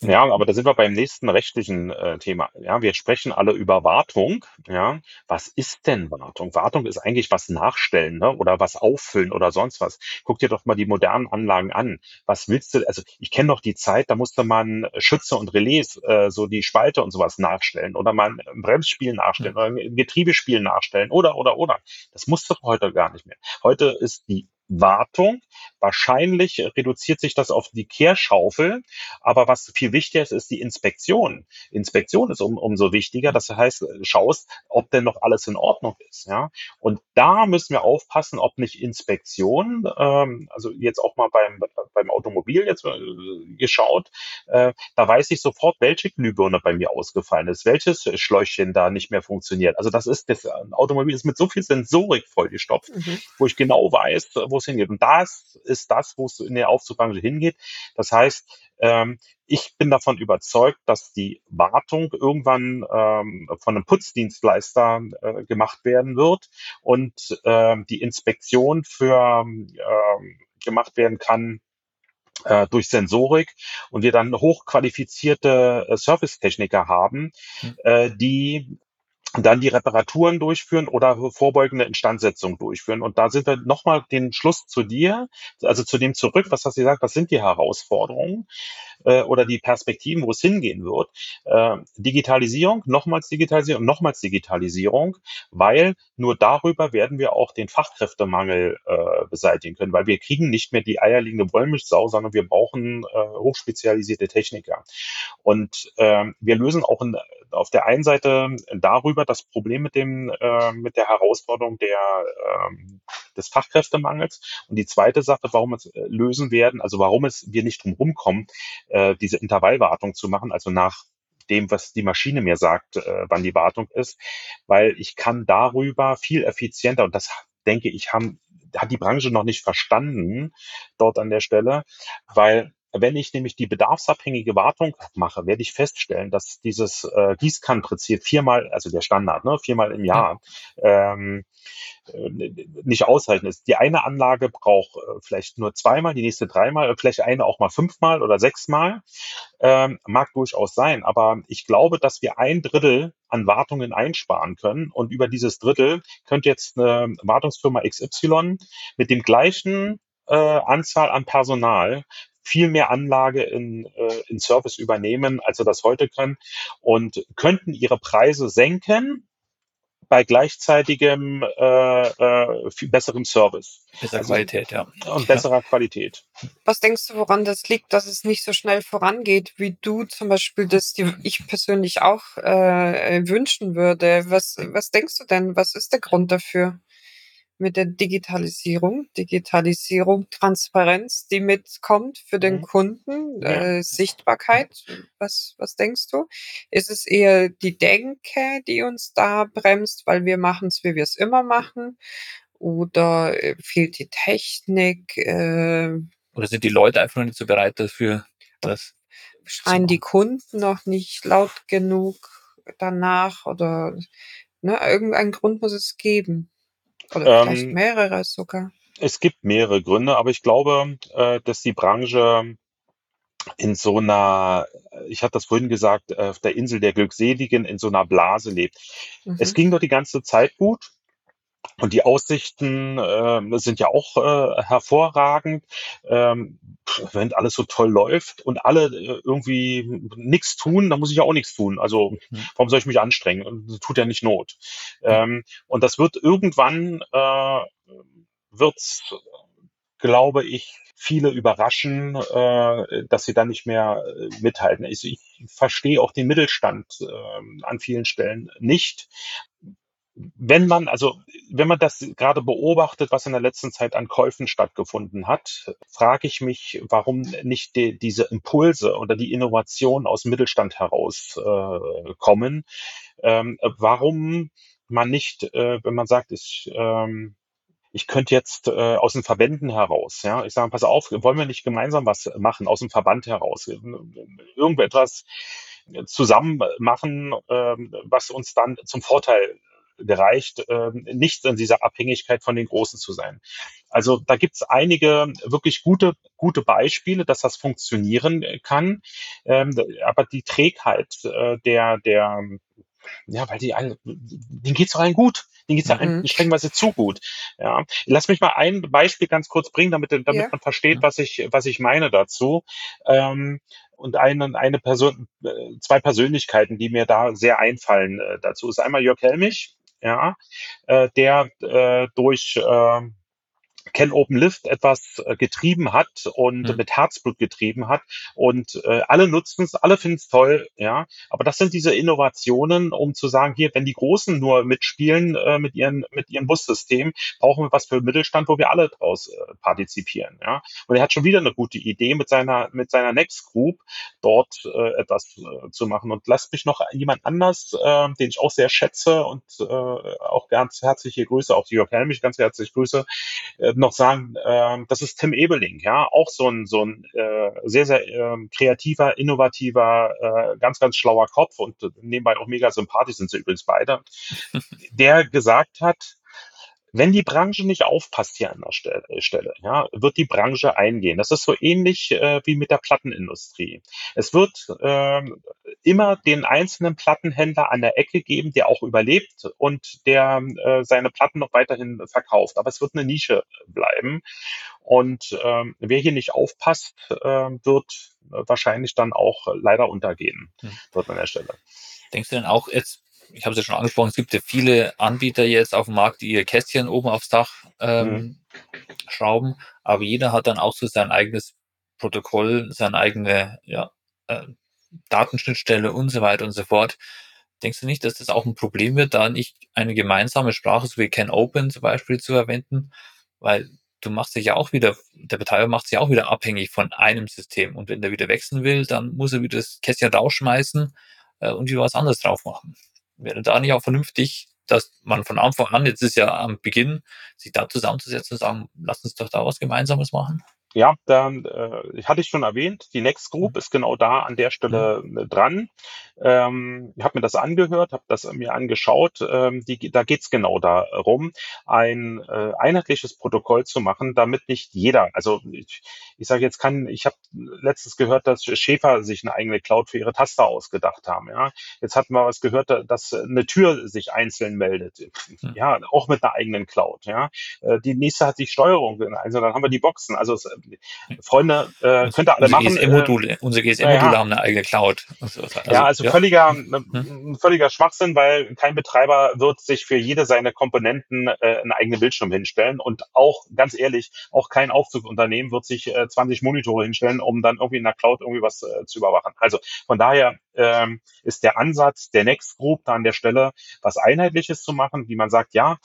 Ja, aber da sind wir beim nächsten rechtlichen äh, Thema. Ja, wir sprechen alle über Wartung. Ja, was ist denn Wartung? Wartung ist eigentlich was nachstellen ne? oder was auffüllen oder sonst was. Guck dir doch mal die modernen Anlagen an. Was willst du? Also ich kenne noch die Zeit, da musste man Schütze und Relais, äh, so die Spalte und sowas nachstellen oder mal ein Bremsspiel nachstellen oder ein Getriebespiel nachstellen oder oder oder. Das musst du heute gar nicht mehr. Heute ist die Wartung. Wahrscheinlich reduziert sich das auf die Kehrschaufel, aber was viel wichtiger ist, ist die Inspektion. Inspektion ist um, umso wichtiger. Das heißt, schaust, ob denn noch alles in Ordnung ist. Ja? Und da müssen wir aufpassen, ob nicht Inspektion, ähm, also jetzt auch mal beim, beim Automobil jetzt äh, geschaut, äh, da weiß ich sofort, welche Glühbirne bei mir ausgefallen ist, welches Schläuchchen da nicht mehr funktioniert. Also das ist, das Automobil ist mit so viel Sensorik vollgestopft, mhm. wo ich genau weiß, wo es hingeht. Und das ist das, wo es in der Aufzugbranche hingeht. Das heißt, ähm, ich bin davon überzeugt, dass die Wartung irgendwann ähm, von einem Putzdienstleister äh, gemacht werden wird und äh, die Inspektion für äh, gemacht werden kann äh, durch Sensorik und wir dann hochqualifizierte äh, Servicetechniker haben, hm. äh, die dann die Reparaturen durchführen oder vorbeugende Instandsetzung durchführen. Und da sind wir nochmal den Schluss zu dir, also zu dem zurück, was hast du gesagt, was sind die Herausforderungen äh, oder die Perspektiven, wo es hingehen wird. Äh, Digitalisierung, nochmals Digitalisierung, nochmals Digitalisierung, weil nur darüber werden wir auch den Fachkräftemangel äh, beseitigen können, weil wir kriegen nicht mehr die eierlegende Wollmilchsau, sondern wir brauchen äh, hochspezialisierte Techniker. Und äh, wir lösen auch in, auf der einen Seite darüber das Problem mit dem äh, mit der Herausforderung der äh, des Fachkräftemangels. Und die zweite Sache, warum es äh, lösen werden, also warum es wir nicht drum rumkommen, äh, diese Intervallwartung zu machen, also nach dem, was die Maschine mir sagt, äh, wann die Wartung ist, weil ich kann darüber viel effizienter und das denke ich haben hat die Branche noch nicht verstanden dort an der Stelle, weil wenn ich nämlich die bedarfsabhängige Wartung mache, werde ich feststellen, dass dieses äh, Gießkannenprinzip viermal, also der Standard, ne, viermal im Jahr, ähm, äh, nicht ausreichend ist. Die eine Anlage braucht äh, vielleicht nur zweimal, die nächste dreimal, vielleicht eine auch mal fünfmal oder sechsmal. Ähm, mag durchaus sein, aber ich glaube, dass wir ein Drittel an Wartungen einsparen können und über dieses Drittel könnte jetzt eine Wartungsfirma XY mit dem gleichen äh, Anzahl an Personal viel mehr Anlage in, äh, in Service übernehmen, als sie das heute können und könnten ihre Preise senken bei gleichzeitigem äh, äh, viel besserem Service. Bessere also, Qualität, ja. Und besserer ja. Qualität. Was denkst du, woran das liegt, dass es nicht so schnell vorangeht, wie du zum Beispiel das die ich persönlich auch äh, wünschen würde? Was, was denkst du denn? Was ist der Grund dafür? Mit der Digitalisierung. Digitalisierung, Transparenz, die mitkommt für den Mhm. Kunden, äh, Sichtbarkeit. Was, was denkst du? Ist es eher die Denke, die uns da bremst, weil wir machen es, wie wir es immer machen? Oder äh, fehlt die Technik? Äh, Oder sind die Leute einfach noch nicht so bereit dafür, das schreien die Kunden noch nicht laut genug danach? Oder ne, irgendeinen Grund muss es geben. Oder vielleicht Ähm, mehrere sogar. Es gibt mehrere Gründe, aber ich glaube, äh, dass die Branche in so einer, ich hatte das vorhin gesagt, auf der Insel der Glückseligen in so einer Blase lebt. Es Mhm. ging doch die ganze Zeit gut. Und die Aussichten äh, sind ja auch äh, hervorragend, ähm, wenn alles so toll läuft und alle äh, irgendwie nichts tun, dann muss ich ja auch nichts tun. Also Hm. warum soll ich mich anstrengen? Und Das tut ja nicht Not. Ähm, und das wird irgendwann äh, wird's, glaube ich, viele überraschen, äh, dass sie dann nicht mehr äh, mithalten. Ich, ich verstehe auch den Mittelstand äh, an vielen Stellen nicht wenn man, also wenn man das gerade beobachtet, was in der letzten Zeit an Käufen stattgefunden hat, frage ich mich, warum nicht die, diese Impulse oder die Innovation aus dem Mittelstand heraus äh, kommen. Ähm, warum man nicht, äh, wenn man sagt, ich, ähm, ich könnte jetzt äh, aus den Verbänden heraus, ja, ich sage, pass auf, wollen wir nicht gemeinsam was machen, aus dem Verband heraus, irgendetwas zusammen machen, ähm, was uns dann zum Vorteil gereicht, ähm, nicht in dieser Abhängigkeit von den Großen zu sein. Also da gibt es einige wirklich gute, gute Beispiele, dass das funktionieren kann. Ähm, aber die Trägheit äh, der, der, ja, weil die alle, denen geht's doch allen gut. Denen geht's ja allen Mhm. strengweise zu gut. Ja. Lass mich mal ein Beispiel ganz kurz bringen, damit, damit Ja. man versteht, was ich, was ich meine dazu. Ähm, und eine, eine Person, äh, zwei Persönlichkeiten, die mir da sehr einfallen äh, dazu, ist einmal Jörg Helmich, ja, äh, der äh, durch äh, Ken Open Lift etwas äh, getrieben hat und Hm. mit Herzblut getrieben hat und äh, alle nutzen es, alle finden es toll, ja. Aber das sind diese Innovationen, um zu sagen, hier, wenn die Großen nur mitspielen äh, mit ihren mit ihrem Bussystem, brauchen wir was für Mittelstand, wo wir alle draus äh, partizipieren, ja. Und er hat schon wieder eine gute Idee mit seiner mit seiner Next Group dort äh, etwas äh, zu machen. Und lasst mich noch jemand anders, äh, den ich auch sehr schätze und äh, auch ganz herzliche Grüße, auch Jörg Helmich, ganz herzliche Grüße äh, noch sagen, ähm, das ist Tim Ebeling, ja, auch so ein so ein äh, sehr sehr ähm, kreativer, innovativer, äh, ganz ganz schlauer Kopf und äh, nebenbei auch mega sympathisch sind sie übrigens beide, (laughs) der gesagt hat, wenn die Branche nicht aufpasst hier an der Stelle, Stelle ja, wird die Branche eingehen. Das ist so ähnlich äh, wie mit der Plattenindustrie. Es wird ähm, immer den einzelnen Plattenhändler an der Ecke geben, der auch überlebt und der äh, seine Platten noch weiterhin verkauft. Aber es wird eine Nische bleiben. Und ähm, wer hier nicht aufpasst, äh, wird wahrscheinlich dann auch leider untergehen, Hm. dort an der Stelle. Denkst du denn auch jetzt, ich habe es ja schon angesprochen, es gibt ja viele Anbieter jetzt auf dem Markt, die ihr Kästchen oben aufs Dach ähm, schrauben, aber jeder hat dann auch so sein eigenes Protokoll, seine eigene ja, äh, Datenschnittstelle und so weiter und so fort. Denkst du nicht, dass das auch ein Problem wird, da nicht eine gemeinsame Sprache, so wie Can Open zum Beispiel, zu verwenden? Weil du machst dich ja auch wieder, der Betreiber macht sich auch wieder abhängig von einem System. Und wenn der wieder wechseln will, dann muss er wieder das Kästchen rausschmeißen äh, und wieder was anderes drauf machen. Wäre da nicht auch vernünftig, dass man von Anfang an, jetzt ist ja am Beginn, sich da zusammenzusetzen und sagen, lass uns doch da was Gemeinsames machen? Ja, dann äh, hatte ich schon erwähnt, die Next Group ist genau da an der Stelle äh, dran. Ähm, ich habe mir das angehört, habe das mir angeschaut. Ähm, die, da geht's genau darum, ein äh, einheitliches Protokoll zu machen, damit nicht jeder, also ich, ich sage jetzt kann, ich habe letztens gehört, dass Schäfer sich eine eigene Cloud für ihre Taster ausgedacht haben. Ja, jetzt hatten wir was gehört, dass eine Tür sich einzeln meldet. Hm. Ja, auch mit einer eigenen Cloud. Ja, Äh, die nächste hat die Steuerung, also dann haben wir die Boxen. Also es, Freunde, äh, könnt ihr alle machen. äh, GSM-Module, unsere GSM-Module ja. haben eine eigene Cloud. und so weiter. ja, also völliger, Hm. ein völliger Schwachsinn, weil kein Betreiber wird sich für jede seiner Komponenten äh, einen eigenen Bildschirm hinstellen und auch, ganz ehrlich, auch kein Aufzugsunternehmen wird sich äh, 20 Monitore hinstellen, um dann irgendwie in der Cloud irgendwie was äh, zu überwachen. Also von daher ähm, ist der Ansatz der Next Group da an der Stelle, was Einheitliches zu machen, wie man sagt, ja,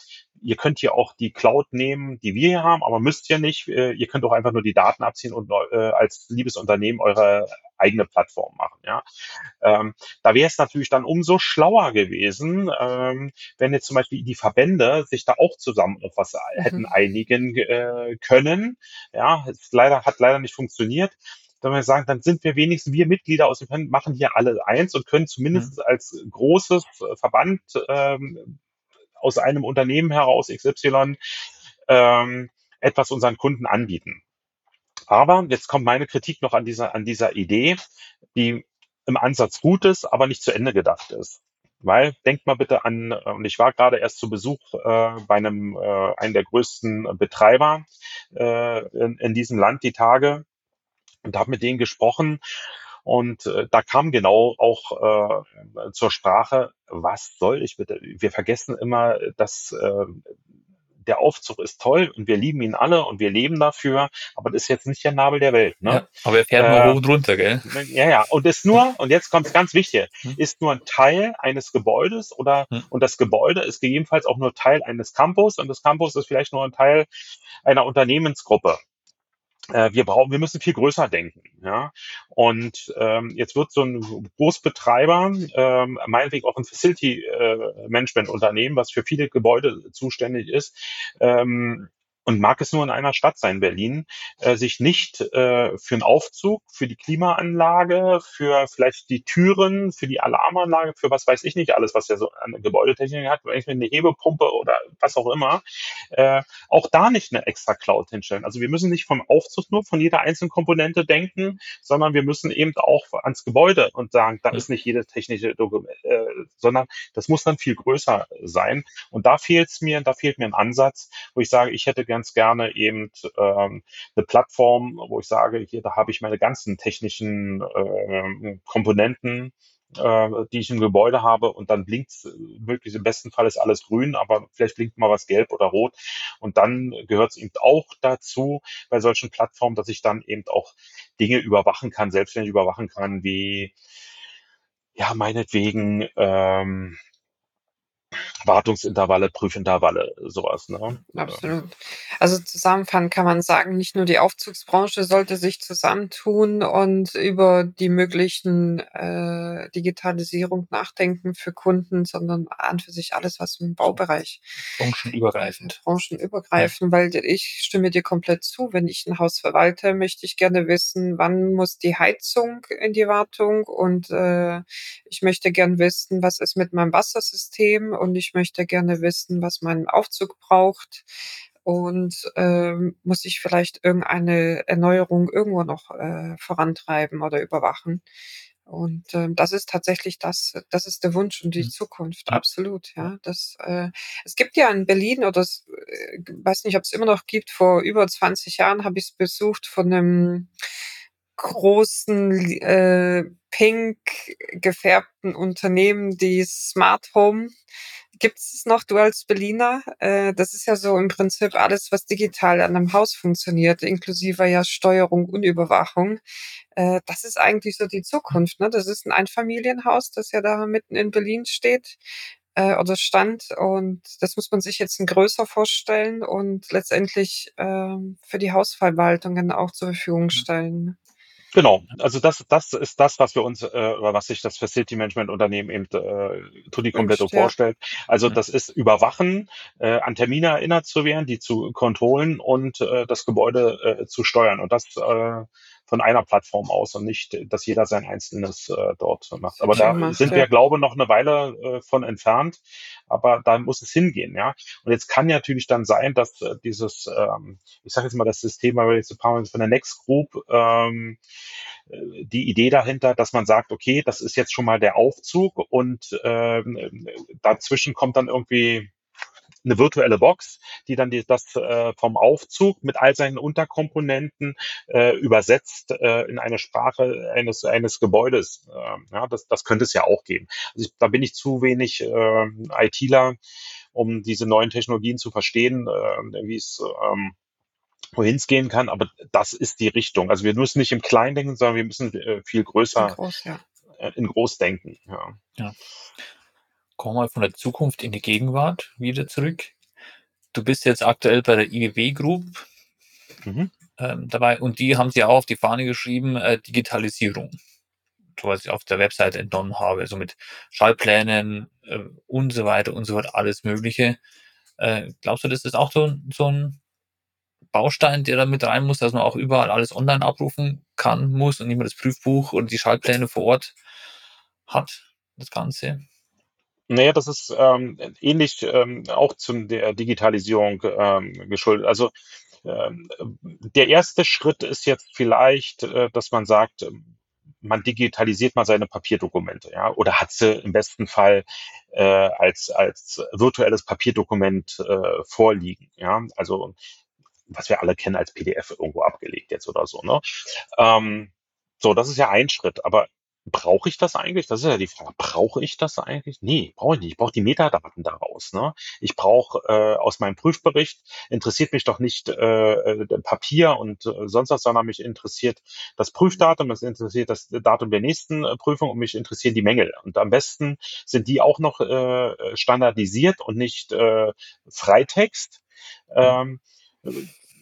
ihr könnt hier auch die Cloud nehmen, die wir hier haben, aber müsst ihr nicht. Äh, ihr könnt auch einfach nur die Daten abziehen und äh, als liebes Unternehmen eure eigene Plattform machen. Ja, ähm, da wäre es natürlich dann umso schlauer gewesen, ähm, wenn jetzt zum Beispiel die Verbände sich da auch zusammen auf was mhm. hätten einigen äh, können. Ja, es leider hat leider nicht funktioniert wenn wir sagen, dann sind wir wenigstens, wir Mitglieder aus dem Verband machen hier alle eins und können zumindest mhm. als großes Verband ähm, aus einem Unternehmen heraus XY ähm, etwas unseren Kunden anbieten. Aber jetzt kommt meine Kritik noch an dieser, an dieser Idee, die im Ansatz gut ist, aber nicht zu Ende gedacht ist. Weil, denkt mal bitte an, und ich war gerade erst zu Besuch äh, bei einem, äh, einem der größten Betreiber äh, in, in diesem Land die Tage und habe mit denen gesprochen und äh, da kam genau auch äh, zur Sprache, was soll ich bitte? Wir vergessen immer, dass äh, der Aufzug ist toll und wir lieben ihn alle und wir leben dafür, aber das ist jetzt nicht der Nabel der Welt. Ne? Ja, aber er fährt nur äh, hoch und runter, gell? Ja, ja. Und ist nur, und jetzt kommt es ganz wichtig, hm. ist nur ein Teil eines Gebäudes oder hm. und das Gebäude ist gegebenenfalls auch nur Teil eines Campus und das Campus ist vielleicht nur ein Teil einer Unternehmensgruppe wir brauchen, wir müssen viel größer denken. Ja? Und ähm, jetzt wird so ein Großbetreiber, ähm, meinetwegen auch ein Facility äh, Management Unternehmen, was für viele Gebäude zuständig ist, ähm, und mag es nur in einer Stadt sein, Berlin, äh, sich nicht äh, für einen Aufzug, für die Klimaanlage, für vielleicht die Türen, für die Alarmanlage, für was weiß ich nicht alles, was ja so eine Gebäudetechnik hat, wenn ich mir eine Hebepumpe oder was auch immer, äh, auch da nicht eine extra Cloud hinstellen. Also wir müssen nicht vom Aufzug nur von jeder einzelnen Komponente denken, sondern wir müssen eben auch ans Gebäude und sagen, da ist nicht jede technische Dokument, äh, sondern das muss dann viel größer sein. Und da fehlt es mir, da fehlt mir ein Ansatz, wo ich sage, ich hätte ganz gerne eben ähm, eine Plattform, wo ich sage, hier, da habe ich meine ganzen technischen äh, Komponenten, äh, die ich im Gebäude habe und dann blinkt möglichst im besten Fall ist alles grün, aber vielleicht blinkt mal was gelb oder rot. Und dann gehört es eben auch dazu bei solchen Plattformen, dass ich dann eben auch Dinge überwachen kann, selbstständig überwachen kann, wie ja meinetwegen ähm, Wartungsintervalle, Prüfintervalle, sowas. Ne? Absolut. Also zusammenfassend kann man sagen, nicht nur die Aufzugsbranche sollte sich zusammentun und über die möglichen äh, Digitalisierung nachdenken für Kunden, sondern an für sich alles, was im Baubereich. Branchenübergreifend. Branchenübergreifend, ja. weil ich stimme dir komplett zu. Wenn ich ein Haus verwalte, möchte ich gerne wissen, wann muss die Heizung in die Wartung und äh, ich möchte gern wissen, was ist mit meinem Wassersystem und ich möchte gerne wissen, was mein Aufzug braucht und ähm, muss ich vielleicht irgendeine Erneuerung irgendwo noch äh, vorantreiben oder überwachen. Und ähm, das ist tatsächlich das, das ist der Wunsch und die mhm. Zukunft, absolut, ja. Das, äh, es gibt ja in Berlin oder es, äh, weiß nicht, ob es immer noch gibt. Vor über 20 Jahren habe ich es besucht von einem großen äh, pink gefärbten Unternehmen, die Smart Home gibt es noch, du als Berliner? Äh, das ist ja so im Prinzip alles, was digital an einem Haus funktioniert, inklusive ja Steuerung und Überwachung. Äh, das ist eigentlich so die Zukunft. Ne? Das ist ein Einfamilienhaus, das ja da mitten in Berlin steht äh, oder stand. Und das muss man sich jetzt in größer vorstellen und letztendlich äh, für die Hausverwaltungen auch zur Verfügung stellen. Genau, also das, das ist das, was wir uns äh, oder was sich das Facility Management Unternehmen eben äh, Tutti Completo ja. vorstellt. Also das ist Überwachen, äh, an Termine erinnert zu werden, die zu kontrollen und äh, das Gebäude äh, zu steuern. Und das äh, von einer Plattform aus und nicht, dass jeder sein einzelnes äh, dort macht. Aber da macht, sind wir, glaube ich, noch eine Weile äh, von entfernt. Aber da muss es hingehen, ja. Und jetzt kann ja natürlich dann sein, dass äh, dieses, ähm, ich sage jetzt mal das System, weil wir jetzt ein paar Mal von der Next Group, ähm, äh, die Idee dahinter, dass man sagt, okay, das ist jetzt schon mal der Aufzug und ähm, dazwischen kommt dann irgendwie eine virtuelle Box, die dann die, das äh, vom Aufzug mit all seinen Unterkomponenten äh, übersetzt äh, in eine Sprache eines, eines Gebäudes. Äh, ja, das, das könnte es ja auch geben. Also ich, da bin ich zu wenig äh, ITler, um diese neuen Technologien zu verstehen, äh, wie es ähm, wohin es gehen kann, aber das ist die Richtung. Also wir müssen nicht im Kleinen denken, sondern wir müssen äh, viel größer in groß, ja. äh, in groß denken. Ja. ja kommen wir von der Zukunft in die Gegenwart wieder zurück. du bist jetzt aktuell bei der IWB Group mhm. ähm, dabei und die haben sich auch auf die Fahne geschrieben, äh, Digitalisierung. So was ich auf der Webseite entnommen habe, also mit Schallplänen äh, und so weiter und so fort, alles Mögliche. Äh, glaubst du, das ist auch so, so ein Baustein, der da mit rein muss, dass man auch überall alles online abrufen kann, muss und nicht mehr das Prüfbuch und die Schaltpläne vor Ort hat, das Ganze? Naja, das ist ähm, ähnlich ähm, auch zu der Digitalisierung ähm, geschuldet. Also ähm, der erste Schritt ist jetzt vielleicht, äh, dass man sagt, man digitalisiert mal seine Papierdokumente, ja, oder hat sie im besten Fall äh, als als virtuelles Papierdokument äh, vorliegen, ja, also was wir alle kennen als PDF irgendwo abgelegt jetzt oder so, ne? Ähm, so, das ist ja ein Schritt, aber Brauche ich das eigentlich? Das ist ja die Frage. Brauche ich das eigentlich? Nee, brauche ich nicht. Ich brauche die Metadaten daraus. Ne? Ich brauche äh, aus meinem Prüfbericht, interessiert mich doch nicht äh, äh, Papier und äh, sonst was, sondern mich interessiert das Prüfdatum, mich interessiert das Datum der nächsten äh, Prüfung und mich interessieren die Mängel. Und am besten sind die auch noch äh, standardisiert und nicht äh, Freitext. Ähm,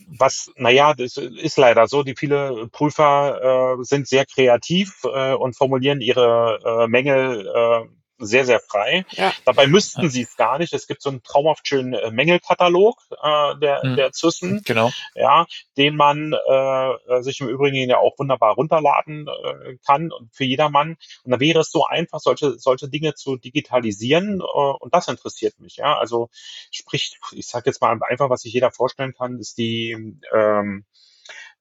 was, naja, das ist leider so. Die viele Prüfer äh, sind sehr kreativ äh, und formulieren ihre äh, Mängel äh, sehr, sehr frei. Ja. Dabei müssten sie es gar nicht. Es gibt so einen traumhaft schönen äh, Mängelkatalog äh, der, mhm. der Zyssen, genau. ja, den man äh, sich im Übrigen ja auch wunderbar runterladen äh, kann und für jedermann. Und da wäre es so einfach, solche, solche Dinge zu digitalisieren äh, und das interessiert mich. Ja, also sprich, ich sage jetzt mal einfach, was sich jeder vorstellen kann, ist die ähm,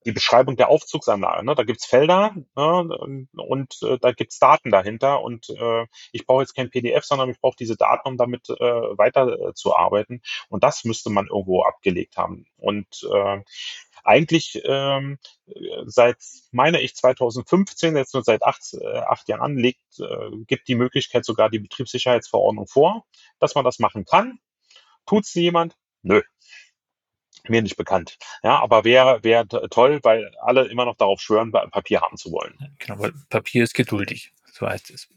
die Beschreibung der Aufzugsanlage. Ne? Da gibt's Felder ne? und äh, da gibt's Daten dahinter. Und äh, ich brauche jetzt kein PDF, sondern ich brauche diese Daten, um damit äh, weiter äh. Und das müsste man irgendwo abgelegt haben. Und äh, eigentlich ähm, seit, meine ich, 2015, jetzt nur seit acht, äh, acht Jahren, legt, äh, gibt die Möglichkeit sogar die Betriebssicherheitsverordnung vor, dass man das machen kann. Tut's jemand? Nö, mir nicht bekannt. Ja, aber wäre wäre toll, weil alle immer noch darauf schwören, Papier haben zu wollen. Genau, weil Papier ist geduldig, so heißt es.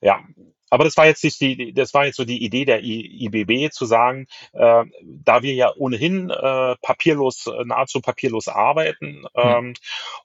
Ja, aber das war jetzt nicht die, das war jetzt so die Idee der IBB zu sagen, äh, da wir ja ohnehin äh, papierlos, nahezu papierlos arbeiten hm. ähm, mhm.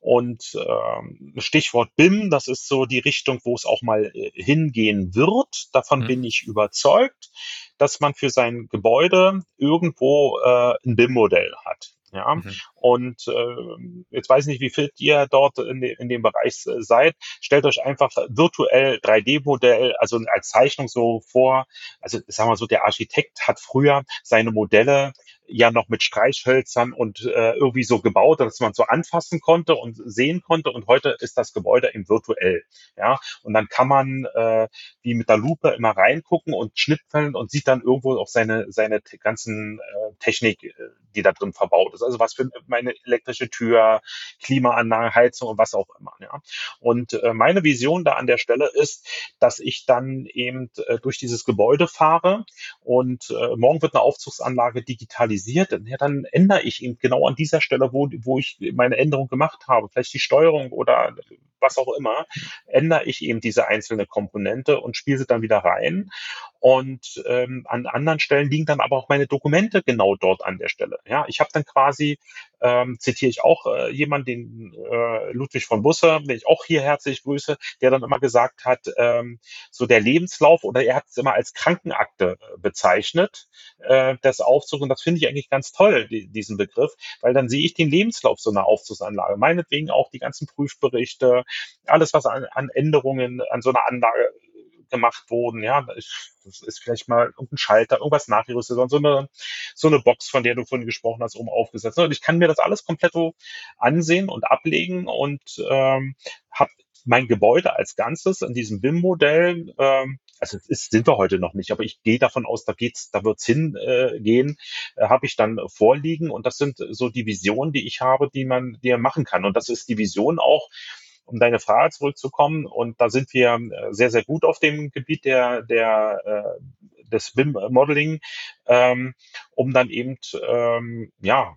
und ähm, Stichwort BIM, das ist so die Richtung, wo es auch mal äh, hingehen wird. Davon mhm. bin ich überzeugt, dass man für sein Gebäude irgendwo äh, ein BIM-Modell hat. Ja, mhm. und äh, jetzt weiß ich nicht, wie fit ihr dort in, de, in dem Bereich äh, seid. Stellt euch einfach virtuell 3D-Modell, also als Zeichnung so vor. Also sagen wir so, der Architekt hat früher seine Modelle ja noch mit Streichhölzern und äh, irgendwie so gebaut, dass man so anfassen konnte und sehen konnte. Und heute ist das Gebäude eben virtuell. Ja, und dann kann man äh, wie mit der Lupe immer reingucken und Schnittfällen und sieht dann irgendwo auch seine seine ganzen äh, Technik, äh, die da drin verbaut ist. Also was für meine elektrische Tür, Klimaanlage, Heizung und was auch immer. Ja. Und äh, meine Vision da an der Stelle ist, dass ich dann eben äh, durch dieses Gebäude fahre und äh, morgen wird eine Aufzugsanlage digitalisiert realisiert, ja, dann ändere ich ihn genau an dieser Stelle, wo, wo ich meine Änderung gemacht habe, vielleicht die Steuerung oder was auch immer, ändere ich eben diese einzelne Komponente und spiele sie dann wieder rein. Und ähm, an anderen Stellen liegen dann aber auch meine Dokumente genau dort an der Stelle. Ja, ich habe dann quasi, ähm, zitiere ich auch äh, jemanden, den äh, Ludwig von Busse, den ich auch hier herzlich grüße, der dann immer gesagt hat, ähm, so der Lebenslauf oder er hat es immer als Krankenakte äh, bezeichnet, äh, das Aufzug. Und das finde ich eigentlich ganz toll, die, diesen Begriff, weil dann sehe ich den Lebenslauf so einer Aufzugsanlage. Meinetwegen auch die ganzen Prüfberichte, alles, was an, an Änderungen an so einer Anlage gemacht wurden. Ja, das ist vielleicht mal irgendein Schalter, irgendwas nachgerüstet, so eine, so eine Box, von der du vorhin gesprochen hast, oben aufgesetzt. Und ich kann mir das alles komplett so ansehen und ablegen und ähm, habe mein Gebäude als Ganzes in diesem BIM-Modell, ähm, also ist, sind wir heute noch nicht, aber ich gehe davon aus, da geht's, da wird's hingehen, äh, habe ich dann vorliegen und das sind so die Visionen, die ich habe, die man, man machen kann. Und das ist die Vision auch, um deine Frage zurückzukommen. Und da sind wir äh, sehr, sehr gut auf dem Gebiet der, der, äh, des BIM-Modeling, ähm, um dann eben, ähm, ja,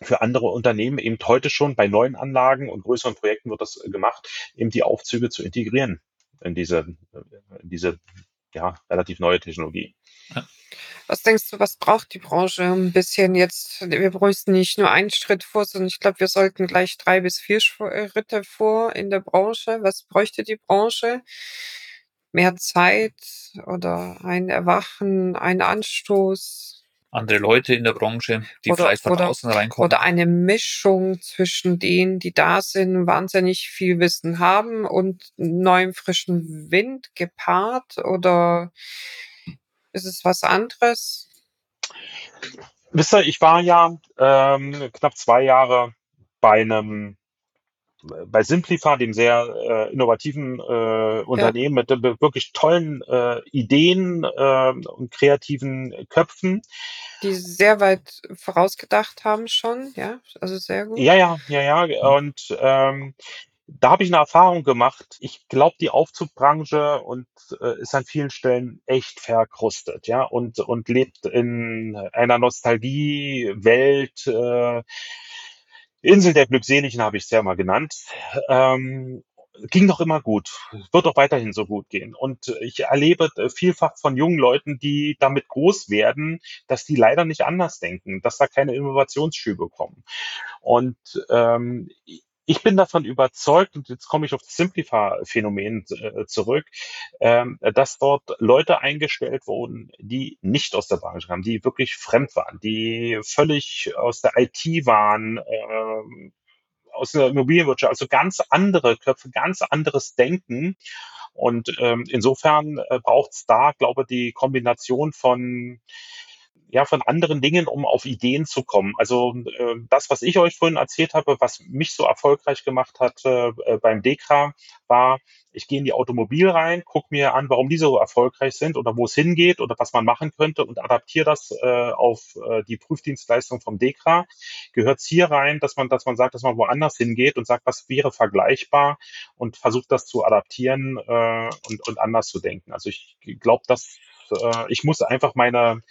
für andere Unternehmen eben heute schon bei neuen Anlagen und größeren Projekten wird das gemacht, eben die Aufzüge zu integrieren in diese, in diese ja, relativ neue Technologie. Was denkst du, was braucht die Branche ein bisschen jetzt? Wir brauchen nicht nur einen Schritt vor, sondern ich glaube, wir sollten gleich drei bis vier Schritte vor in der Branche. Was bräuchte die Branche? Mehr Zeit oder ein Erwachen, ein Anstoß? Andere Leute in der Branche, die Oder- vielleicht von oder- außen reinkommen. Oder eine Mischung zwischen denen, die da sind, wahnsinnig viel Wissen haben und neuem frischen Wind gepaart? Oder ist es was anderes? Wisst ihr, ich war ja ähm, knapp zwei Jahre bei einem bei Simplify, dem sehr äh, innovativen äh, Unternehmen mit äh, wirklich tollen äh, Ideen äh, und kreativen Köpfen. Die sehr weit vorausgedacht haben schon, ja, also sehr gut. Ja, ja, ja, ja. Und ähm, da habe ich eine Erfahrung gemacht. Ich glaube, die Aufzugbranche und äh, ist an vielen Stellen echt verkrustet, ja, und und lebt in einer Nostalgie-Welt. Äh, Insel der Glückseligen habe ich es ja mal genannt. Ähm, ging doch immer gut, wird auch weiterhin so gut gehen. Und ich erlebe vielfach von jungen Leuten, die damit groß werden, dass die leider nicht anders denken, dass da keine Innovationsschübe kommen. Und ähm, ich bin davon überzeugt, und jetzt komme ich auf das Simplify-Phänomen äh, zurück, ähm, dass dort Leute eingestellt wurden, die nicht aus der Branche kamen, die wirklich fremd waren, die völlig aus der IT waren, ähm, aus der Immobilienwirtschaft, also ganz andere Köpfe, ganz anderes Denken. Und ähm, insofern äh, braucht es da, glaube ich, die Kombination von ja, von anderen Dingen, um auf Ideen zu kommen. Also äh, das, was ich euch vorhin erzählt habe, was mich so erfolgreich gemacht hat äh, beim Dekra, war, ich gehe in die Automobil rein, gucke mir an, warum die so erfolgreich sind oder wo es hingeht oder was man machen könnte und adaptiere das äh, auf äh, die Prüfdienstleistung vom Dekra. Gehört hier rein, dass man, dass man sagt, dass man woanders hingeht und sagt, was wäre vergleichbar und versucht das zu adaptieren äh, und, und anders zu denken. Also ich glaube, dass äh, ich muss einfach meine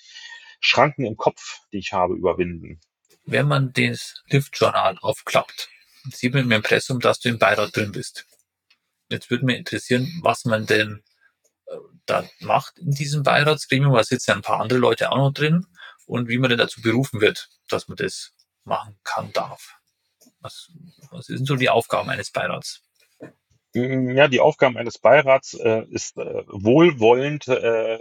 Schranken im Kopf, die ich habe, überwinden. Wenn man das Lift-Journal aufklappt, sieht man im Impressum, dass du im Beirat drin bist. Jetzt würde mich interessieren, was man denn äh, da macht in diesem Beiratsgremium, weil sitzen ja ein paar andere Leute auch noch drin und wie man denn dazu berufen wird, dass man das machen kann, darf. Was, was sind so die Aufgaben eines Beirats? Ja, die Aufgabe eines Beirats äh, ist äh, wohlwollend äh,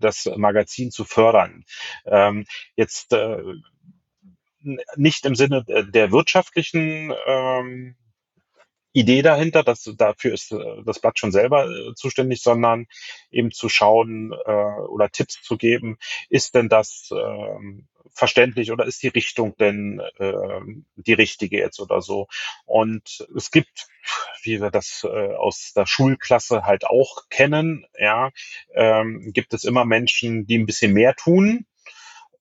das Magazin zu fördern. Ähm, jetzt äh, nicht im Sinne der der wirtschaftlichen ähm, Idee dahinter, dass dafür ist äh, das Blatt schon selber äh, zuständig, sondern eben zu schauen äh, oder Tipps zu geben, ist denn das ähm, verständlich oder ist die Richtung denn ähm, die richtige jetzt oder so? Und es gibt, wie wir das äh, aus der Schulklasse halt auch kennen, ja, ähm, gibt es immer Menschen, die ein bisschen mehr tun.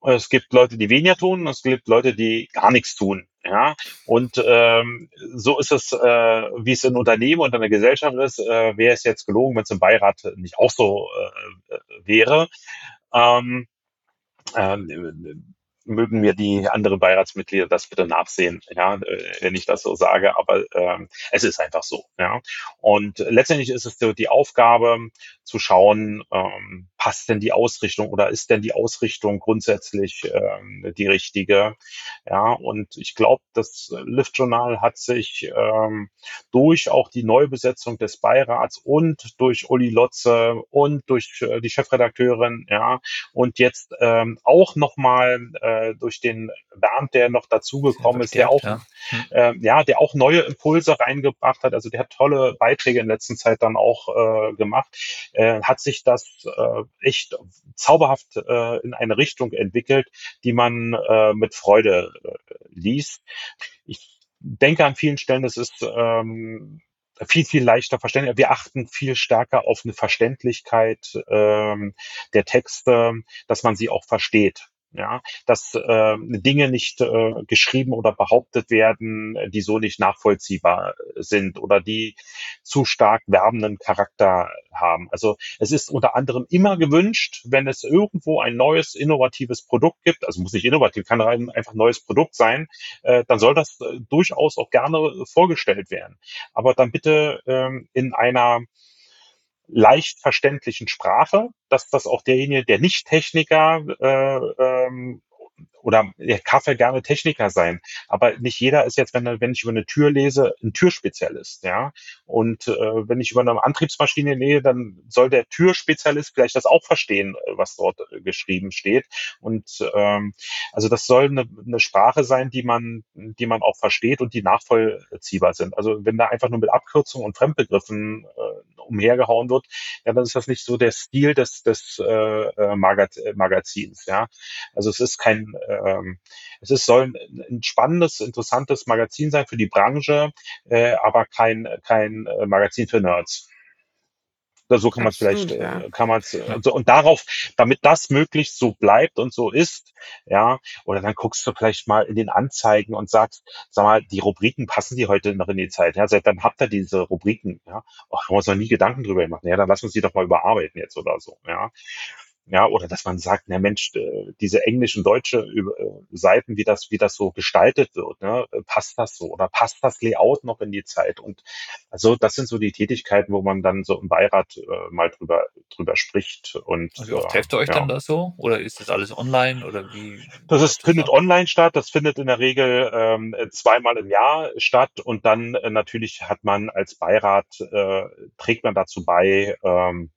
Es gibt Leute, die weniger tun, es gibt Leute, die gar nichts tun. Ja, und ähm, so ist es, äh, wie es in Unternehmen und in der Gesellschaft ist. Äh, wäre es jetzt gelogen, wenn es im Beirat nicht auch so äh, äh, wäre. Ähm, ähm, mögen mir die anderen Beiratsmitglieder das bitte nachsehen, ja, äh, wenn ich das so sage, aber ähm, es ist einfach so, ja. Und letztendlich ist es so die Aufgabe zu schauen, ähm, passt denn die Ausrichtung oder ist denn die Ausrichtung grundsätzlich ähm, die richtige, ja. Und ich glaube, das Lift-Journal hat sich ähm, durch auch die Neubesetzung des Beirats und durch Uli Lotze und durch äh, die Chefredakteurin, ja, und jetzt ähm, auch nochmal äh, durch den Bernd, der noch dazugekommen ist, der auch, Ja. äh, ja, der auch neue Impulse reingebracht hat. Also der hat tolle Beiträge in letzter Zeit dann auch äh, gemacht. Äh, hat sich das äh, echt zauberhaft äh, in eine Richtung entwickelt, die man äh, mit Freude äh, liest. Ich denke an vielen Stellen, es ist ähm, viel, viel leichter verständlich. Wir achten viel stärker auf eine Verständlichkeit ähm, der Texte, dass man sie auch versteht. Ja, dass äh, Dinge nicht äh, geschrieben oder behauptet werden, die so nicht nachvollziehbar sind oder die zu stark werbenden Charakter haben. Also es ist unter anderem immer gewünscht, wenn es irgendwo ein neues, innovatives Produkt gibt, also muss nicht innovativ, kann rein einfach ein neues Produkt sein, äh, dann soll das äh, durchaus auch gerne vorgestellt werden. Aber dann bitte ähm, in einer leicht verständlichen Sprache, dass das auch derjenige, der nicht Techniker äh, ähm, oder er Kaffee gerne Techniker sein, aber nicht jeder ist jetzt, wenn, wenn ich über eine Tür lese, ein Türspezialist, ja. Und äh, wenn ich über eine Antriebsmaschine lese, dann soll der Türspezialist vielleicht das auch verstehen, äh, was dort äh, geschrieben steht. Und ähm, also das soll eine, eine Sprache sein, die man, die man auch versteht und die nachvollziehbar sind. Also wenn da einfach nur mit Abkürzungen und Fremdbegriffen äh, umhergehauen wird, ja, dann ist das nicht so der Stil des, des äh, äh Magaz Magazins, ja. Also es ist kein ähm, es ist, soll ein spannendes, interessantes Magazin sein für die Branche, äh, aber kein, kein äh, Magazin für Nerds. So kann man es vielleicht, äh, ja. kann man es, und, so, und darauf, damit das möglichst so bleibt und so ist, ja, oder dann guckst du vielleicht mal in den Anzeigen und sagst, sag mal, die Rubriken passen die heute noch in die Zeit, ja, seit dann habt ihr diese Rubriken, ja, Ach, haben wir uns noch nie Gedanken drüber gemacht, ja, dann lass uns die doch mal überarbeiten jetzt oder so, ja. Ja, oder dass man sagt, na Mensch, äh, diese englischen deutsche äh, Seiten, wie das, wie das so gestaltet wird, ne, äh, passt das so oder passt das Layout noch in die Zeit? Und also das sind so die Tätigkeiten, wo man dann so im Beirat äh, mal drüber drüber spricht. Und also wie oft trefft ihr euch ja. dann da so? Oder ist das alles online oder wie? Das ist, findet online statt. Das findet in der Regel ähm, zweimal im Jahr statt und dann äh, natürlich hat man als Beirat äh, trägt man dazu bei. Ähm,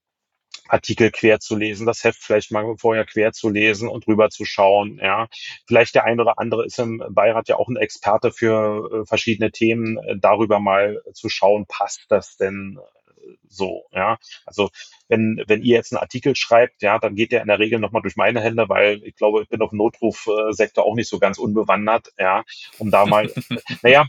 Artikel quer zu lesen, das Heft vielleicht mal vorher quer zu lesen und rüber zu schauen. Ja, vielleicht der ein oder andere ist im Beirat ja auch ein Experte für äh, verschiedene Themen, äh, darüber mal zu schauen, passt das denn äh, so, ja. Also wenn, wenn ihr jetzt einen Artikel schreibt, ja, dann geht der in der Regel nochmal durch meine Hände, weil ich glaube, ich bin auf dem Notrufsektor auch nicht so ganz unbewandert, ja, um da mal, (laughs) naja,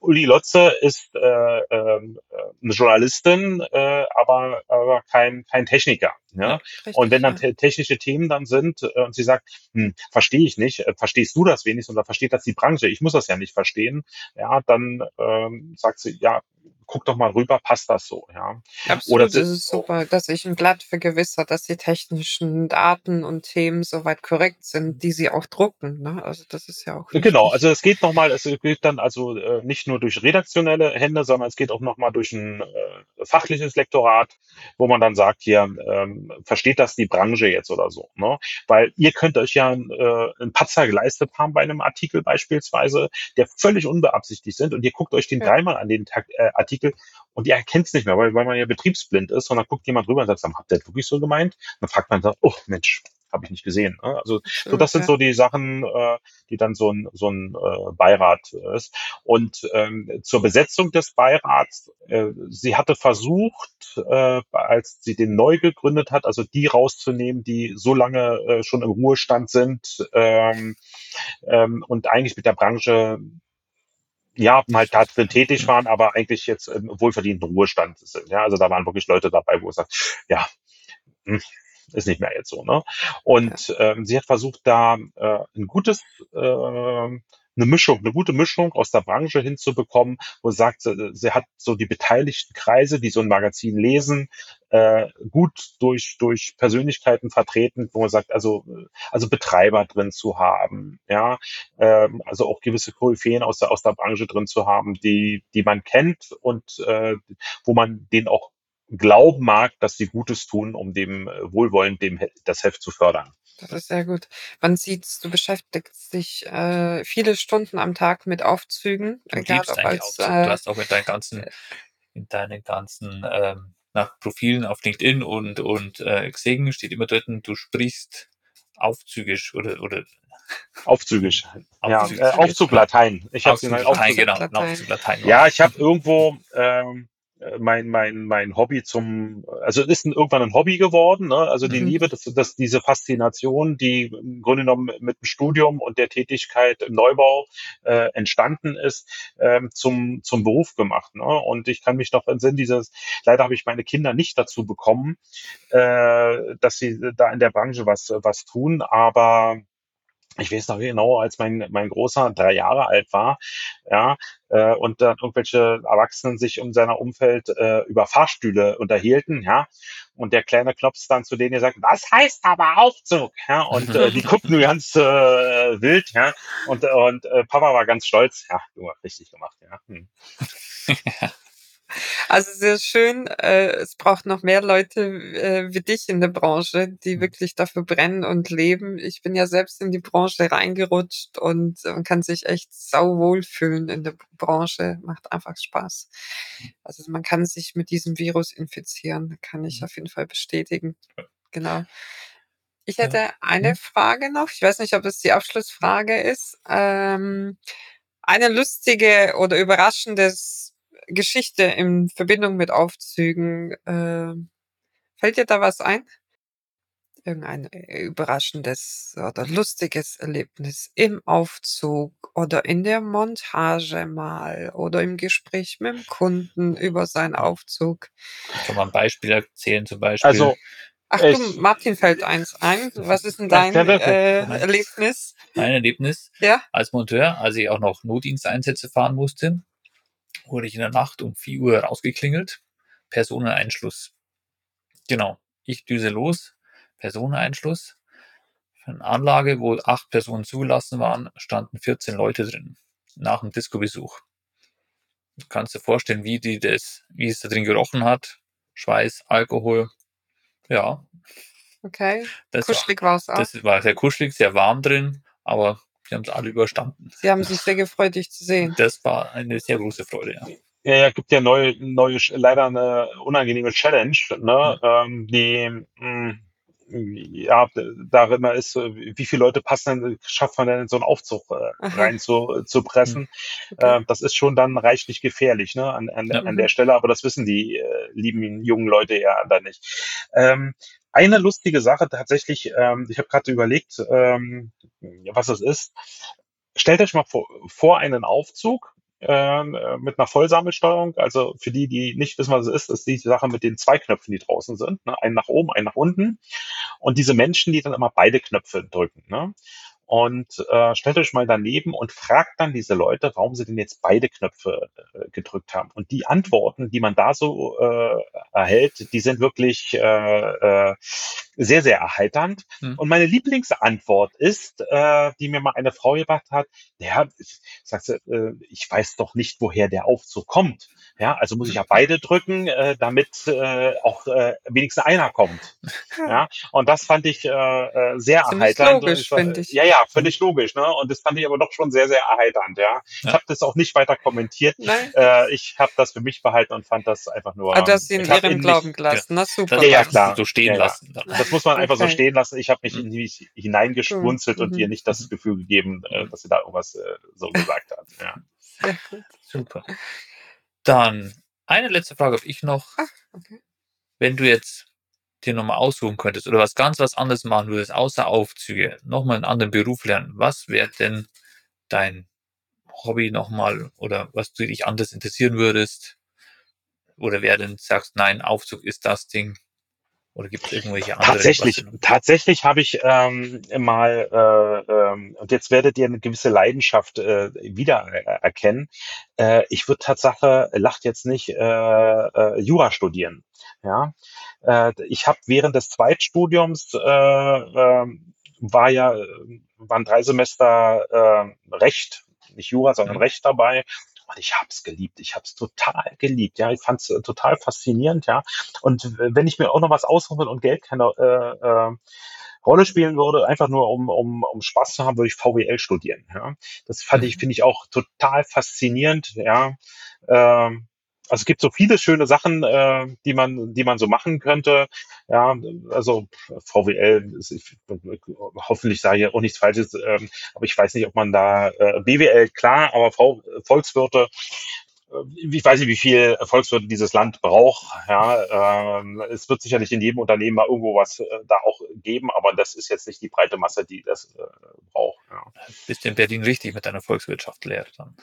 Uli Lotze ist äh, äh, eine Journalistin, äh, aber, aber kein, kein Techniker. Ja? ja richtig, und wenn dann ja. technische Themen dann sind äh, und sie sagt, hm, verstehe ich nicht, äh, verstehst du das wenigstens oder versteht das die Branche, ich muss das ja nicht verstehen, ja, dann ähm, sagt sie, ja, guck doch mal rüber, passt das so, ja. Absolut, Oder, das ist super, dass ich ein Blatt vergewissert, dass die technischen Daten und Themen soweit korrekt sind, die sie auch drucken, ne? Also das ist ja auch wichtig. Genau, also es geht nochmal, es geht dann also äh, nicht nur durch redaktionelle Hände, sondern es geht auch nochmal durch ein äh, fachliches Lektorat, wo man dann sagt, hier, ähm, versteht das die Branche jetzt oder so, ne? Weil ihr könnt euch ja äh, einen Patzer geleistet haben bei einem Artikel beispielsweise, der völlig unbeabsichtigt sind und ihr guckt euch den ja. dreimal an den Tag, äh, Artikel und ihr erkennt es nicht mehr, weil, weil man ja betriebsblind ist und dann guckt jemand drüber und sagt, habt ihr das wirklich so gemeint? Dann fragt man dann, oh Mensch, habe ich nicht gesehen. Ne? Also so das sind so die Sachen, äh, die dann so ein, so ein äh, Beirat ist. Und ähm, zur Besetzung des Beirats, äh, sie hatte versucht, äh, als sie den neu gegründet hat, also die rauszunehmen, die so lange äh, schon im Ruhestand sind ähm, ähm, und eigentlich mit der Branche ja, halt da drin tätig waren, aber eigentlich jetzt im wohlverdienten Ruhestand sind. Ja, also da waren wirklich Leute dabei, wo es sagt, ja, hm, ist nicht mehr jetzt so. Ne? Und ähm, sie hat versucht, da äh, ein gutes äh, eine Mischung, eine gute Mischung aus der Branche hinzubekommen, wo sie sagt, sie, sie hat so die beteiligten Kreise, die so ein Magazin lesen, äh, gut durch, durch Persönlichkeiten vertreten, wo man sagt, also, also Betreiber drin zu haben, ja, ähm, also auch gewisse Koryphäen aus der, aus der Branche drin zu haben, die, die man kennt und äh, wo man den auch glauben mag, dass sie Gutes tun, um dem äh, Wohlwollen dem das Heft zu fördern. Das ist sehr gut. Man sieht, du beschäftigst dich äh, viele Stunden am Tag mit Aufzügen. Du egal, ob als, Aufzug. Äh, du hast auch mit deinen ganzen, äh, in deinen ganzen ähm, nach Profilen auf LinkedIn und, und äh, Xing steht immer dort, du sprichst aufzügisch oder, oder Aufzügig. (laughs) Ja, äh, Aufzug Latein. Ich habe Aufzug Latein, genau. Aufzug Latein. Ja, ich habe irgendwo ähm, äh, mein, mein, mein Hobby zum, also es ist irgendwann ein Hobby geworden, ne? also die mhm. Liebe, dass, dass diese Faszination, die im Grunde genommen mit dem Studium und der Tätigkeit im Neubau äh, entstanden ist, ähm, zum, zum Beruf gemacht. Ne? Und ich kann mich noch entsinnen, dieses, leider habe ich meine Kinder nicht dazu bekommen, äh, dass sie da in der Branche was, was tun, aber ich weiß noch genau, als mein, mein Großer drei Jahre alt war, ja, äh, und dann irgendwelche Erwachsenen sich um seiner Umfeld äh, über Fahrstühle unterhielten, ja, und der kleine Klops dann zu denen gesagt, was heißt aber Aufzug, ja, und äh, die guckten nur ganz äh, wild, ja, und, und äh, Papa war ganz stolz, ja, du hast richtig gemacht, ja. Hm. (laughs) (laughs) Also sehr schön. Äh, es braucht noch mehr Leute äh, wie dich in der Branche, die Mhm. wirklich dafür brennen und leben. Ich bin ja selbst in die Branche reingerutscht und man kann sich echt sau wohlfühlen in der Branche. Macht einfach Spaß. Also man kann sich mit diesem Virus infizieren, kann ich Mhm. auf jeden Fall bestätigen. Genau. Ich Ja. hätte eine Mhm. Frage noch. Ich weiß nicht, ob es die Abschlussfrage ist. Ähm, eine lustige oder überraschendes Geschichte in Verbindung mit Aufzügen. Ähm, fällt dir da was ein? Irgendein äh, überraschendes oder lustiges Erlebnis im Aufzug oder in der Montage mal oder im Gespräch mit dem Kunden über seinen Aufzug. Ich kann mal ein Beispiel erzählen, zum Beispiel. Also, Ach Ich- du, Martin fällt eins ein. Was ist denn dein äh, Erlebnis? mein Erlebnis Ja? als Monteur, als ich auch noch Notdiensteinsätze fahren musste, wurde ich in der Nacht um 4 Uhr rausgeklingelt. Personeneinschluss. Genau. Ich düse los. Personeneinschluss. Für eine Anlage, wo acht Personen zugelassen waren, standen 14 Leute drin. Nach dem Disco-Besuch. Du kannst dir vorstellen, wie die das, wie es da drin gerochen hat. Schweiß, Alkohol. Ja, Okay. das Kuschelig war es auch. das war sehr kuschelig, sehr warm drin, aber sie haben es alle überstanden. Sie haben sich sehr gefreut, dich zu sehen. Das war eine sehr große Freude, ja. Ja, ja, gibt ja neue, neue, leider eine unangenehme Challenge, ne, ähm, die, mh, ja, darin ist, wie viele Leute passen denn, schafft man denn in so einen Aufzug äh, rein zu, zu pressen? Okay. Äh, das ist schon dann reichlich gefährlich, ne, an, an, Ja. an der Stelle, aber das wissen die äh, lieben jungen Leute ja dann nicht. Ähm, eine lustige Sache tatsächlich, ähm, ich habe gerade überlegt, ähm, was es ist. Stellt euch mal vor, vor einen Aufzug ähm, äh, mit einer Vollsammelsteuerung. Also für die, die nicht wissen, was es ist, ist die Sache mit den zwei Knöpfen, die draußen sind. Ne? Einen nach oben, einen nach unten. Und diese Menschen, die dann immer beide Knöpfe drücken. Ne? Und äh, stellt euch mal daneben und fragt dann diese Leute, warum sie denn jetzt beide Knöpfe äh, gedrückt haben. Und die Antworten, die man da so äh, erhält, die sind wirklich äh, äh, sehr, sehr erheiternd. Mhm. Und meine Lieblingsantwort ist, äh, die mir mal eine Frau gebracht hat, ja, sagt äh, ich weiß doch nicht, woher der Aufzug kommt. Ja, also muss ich ja beide drücken, äh, damit äh, auch äh, wenigstens einer kommt. (laughs) Ja, und das fand ich äh, äh, sehr Ziemlich erheiternd. logisch, ich finde ich. Ja, ja, völlig logisch. Ne? Und das fand ich aber doch schon sehr, sehr erheiternd. Ja, ich Ja. habe das auch nicht weiter kommentiert. Nein? Äh, ich habe das für mich behalten und fand das einfach nur. Ah, du hast sie in ich ihrem Glauben gelassen. Na super. Das Ja, ja, klar. so stehen Ja, ja. lassen. Dann. (laughs) das muss man einfach so Okay. stehen lassen. Ich habe mich Mhm. in mich hineingeschwunzelt und Mhm. ihr nicht das Gefühl gegeben, äh, dass sie da irgendwas äh, so gesagt hat. Ja. Sehr gut. Super. Dann eine letzte Frage habe ich noch. Ah, okay. Wenn du jetzt dir nochmal aussuchen könntest oder was ganz was anderes machen würdest, außer Aufzüge, nochmal einen anderen Beruf lernen, was wäre denn dein Hobby nochmal oder was du dich anders interessieren würdest? Oder wer denn sagst, nein, Aufzug ist das Ding? Oder gibt es irgendwelche anderen? Tatsächlich, tatsächlich habe ich ähm, mal, äh, ähm, und jetzt werdet ihr eine gewisse Leidenschaft äh, wieder äh, erkennen. Äh, ich würde Tatsache, lacht jetzt nicht, äh, äh, Jura studieren. Ja, äh, ich habe während des Zweitstudiums äh, ähm, war ja, äh, waren drei Semester äh, Recht, nicht Jura, sondern Mhm. Recht dabei. Und ich habe es geliebt. Ich habe es total geliebt. Ja, ich fand es total faszinierend. Ja, und wenn ich mir auch noch was aussuchen und Geld keine äh, äh, Rolle spielen würde, einfach nur um, um, um Spaß zu haben, würde ich VWL studieren. Ja, das fand ich, Mhm. finde ich auch total faszinierend. Ja, ähm, also es gibt so viele schöne Sachen, äh, die man, die man so machen könnte. Ja, also VWL, ist, ich, hoffentlich sage ich auch nichts Falsches, ähm, aber ich weiß nicht, ob man da äh, BWL klar, aber v, Volkswirte, ich weiß nicht, wie viel Volkswirte dieses Land braucht. Ja, ähm, es wird sicherlich in jedem Unternehmen mal irgendwo was äh, da auch geben, aber das ist jetzt nicht die breite Masse, die das äh, braucht. Ja. Bist du in Berlin richtig mit deiner Volkswirtschaftslehre dann?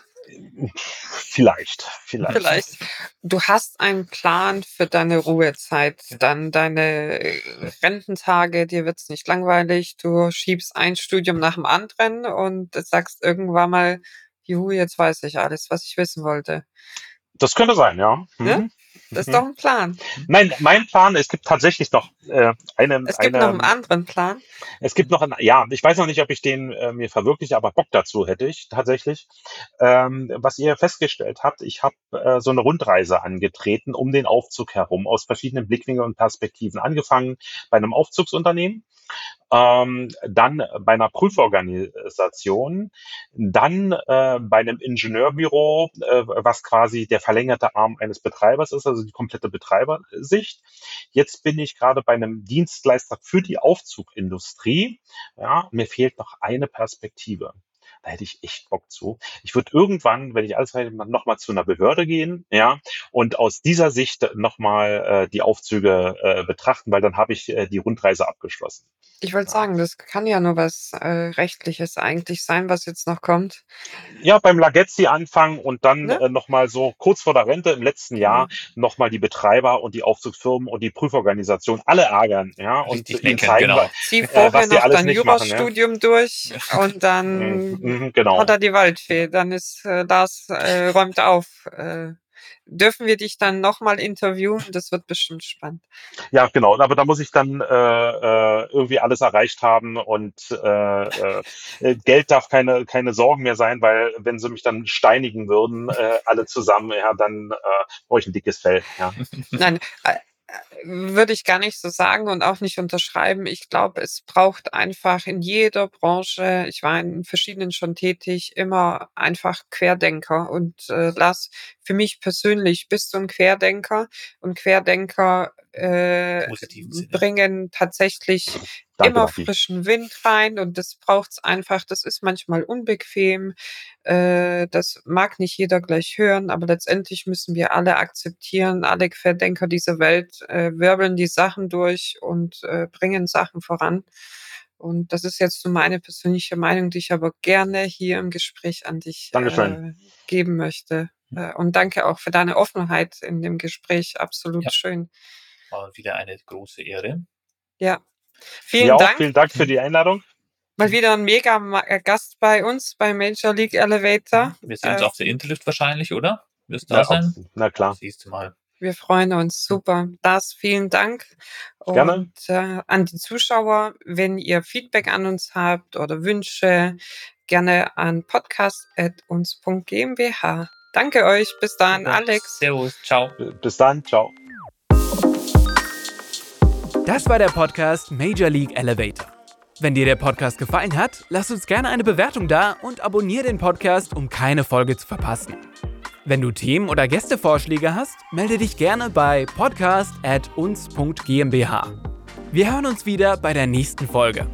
Vielleicht, vielleicht. Vielleicht. Du hast einen Plan für deine Ruhezeit, dann deine äh, Rententage, dir wird's nicht langweilig, du schiebst ein Studium nach dem anderen und sagst irgendwann mal, juhu, jetzt weiß ich alles, was ich wissen wollte. Das könnte sein, ja. Mhm. Ja? Das ist doch ein Plan. Nein, mein Plan, es gibt tatsächlich noch äh, einen. Es gibt eine, noch einen anderen Plan. Es gibt noch einen, ja, ich weiß noch nicht, ob ich den äh, mir verwirkliche, aber Bock dazu hätte ich tatsächlich. Ähm, was ihr festgestellt habt, ich habe äh, so eine Rundreise angetreten um den Aufzug herum aus verschiedenen Blickwinkeln und Perspektiven. Angefangen bei einem Aufzugsunternehmen, ähm, dann bei einer Prüforganisation, dann äh, bei einem Ingenieurbüro, äh, was quasi der verlängerte Arm eines Betreibers ist, also die komplette Betreibersicht. Jetzt bin ich gerade bei einem Dienstleister für die Aufzugindustrie. Ja, mir fehlt noch eine Perspektive. Da hätte ich echt Bock zu. Ich würde irgendwann, wenn ich alles weiß, nochmal zu einer Behörde gehen, ja, und aus dieser Sicht nochmal äh, die Aufzüge äh, betrachten, weil dann habe ich äh, die Rundreise abgeschlossen. Ich wollte sagen, das kann ja nur was äh, Rechtliches eigentlich sein, was jetzt noch kommt. Ja, beim Lagezzi anfangen und dann Ne? äh, nochmal so kurz vor der Rente im letzten Jahr Mhm. nochmal die Betreiber und die Aufzugsfirmen und die Prüforganisation alle ärgern, ja, und Richtig ihnen meckern, zeigen, genau. Äh, vorher was die noch alles dein nicht machen, ja. Jurastudium durch (laughs) und dann Mhm, genau. hat er die Waldfee. Dann ist äh, das äh, räumt auf. Äh, dürfen wir dich dann nochmal interviewen? Das wird bestimmt spannend. Ja, genau. Aber da muss ich dann äh, äh, irgendwie alles erreicht haben und äh, äh, Geld darf keine keine Sorgen mehr sein, weil wenn sie mich dann steinigen würden, äh, alle zusammen, ja, dann äh, brauche ich ein dickes Fell. Ja. Nein, äh, würde ich gar nicht so sagen und auch nicht unterschreiben. Ich glaube, es braucht einfach in jeder Branche, ich war in verschiedenen schon tätig, immer einfach Querdenker. Und äh, Lars, für mich persönlich bist du ein Querdenker und Querdenker äh, bringen tatsächlich Danke, immer Maki. frischen Wind rein und das braucht's einfach. Das ist manchmal unbequem. Äh, das mag nicht jeder gleich hören, aber letztendlich müssen wir alle akzeptieren, alle Querdenker dieser Welt äh, wirbeln die Sachen durch und äh, bringen Sachen voran. Und das ist jetzt so meine persönliche Meinung, die ich aber gerne hier im Gespräch an dich Dankeschön. äh, geben möchte. Äh, und danke auch für deine Offenheit in dem Gespräch. Absolut Ja. schön. War wieder eine große Ehre. Ja. Vielen ja, Dank. vielen Dank für die Einladung. Mal wieder ein mega äh, Gast bei uns bei Major League Elevator. Wir sehen uns Äh, auf der Interlift wahrscheinlich, oder? Wirst du Na, da sein? na klar. Siehst du mal. Wir freuen uns. Super. Das vielen Dank. Und Gerne. äh, an die Zuschauer, wenn ihr Feedback an uns habt oder Wünsche, gerne an podcast.uns.gmbh. Danke euch. Bis dann, Alex. Servus, ciao. Bis dann, ciao. Das war der Podcast Major League Elevator. Wenn dir der Podcast gefallen hat, lass uns gerne eine Bewertung da und abonniere den Podcast, um keine Folge zu verpassen. Wenn du Themen oder Gästevorschläge hast, melde dich gerne bei podcast@uns.gmbh. Wir hören uns wieder bei der nächsten Folge.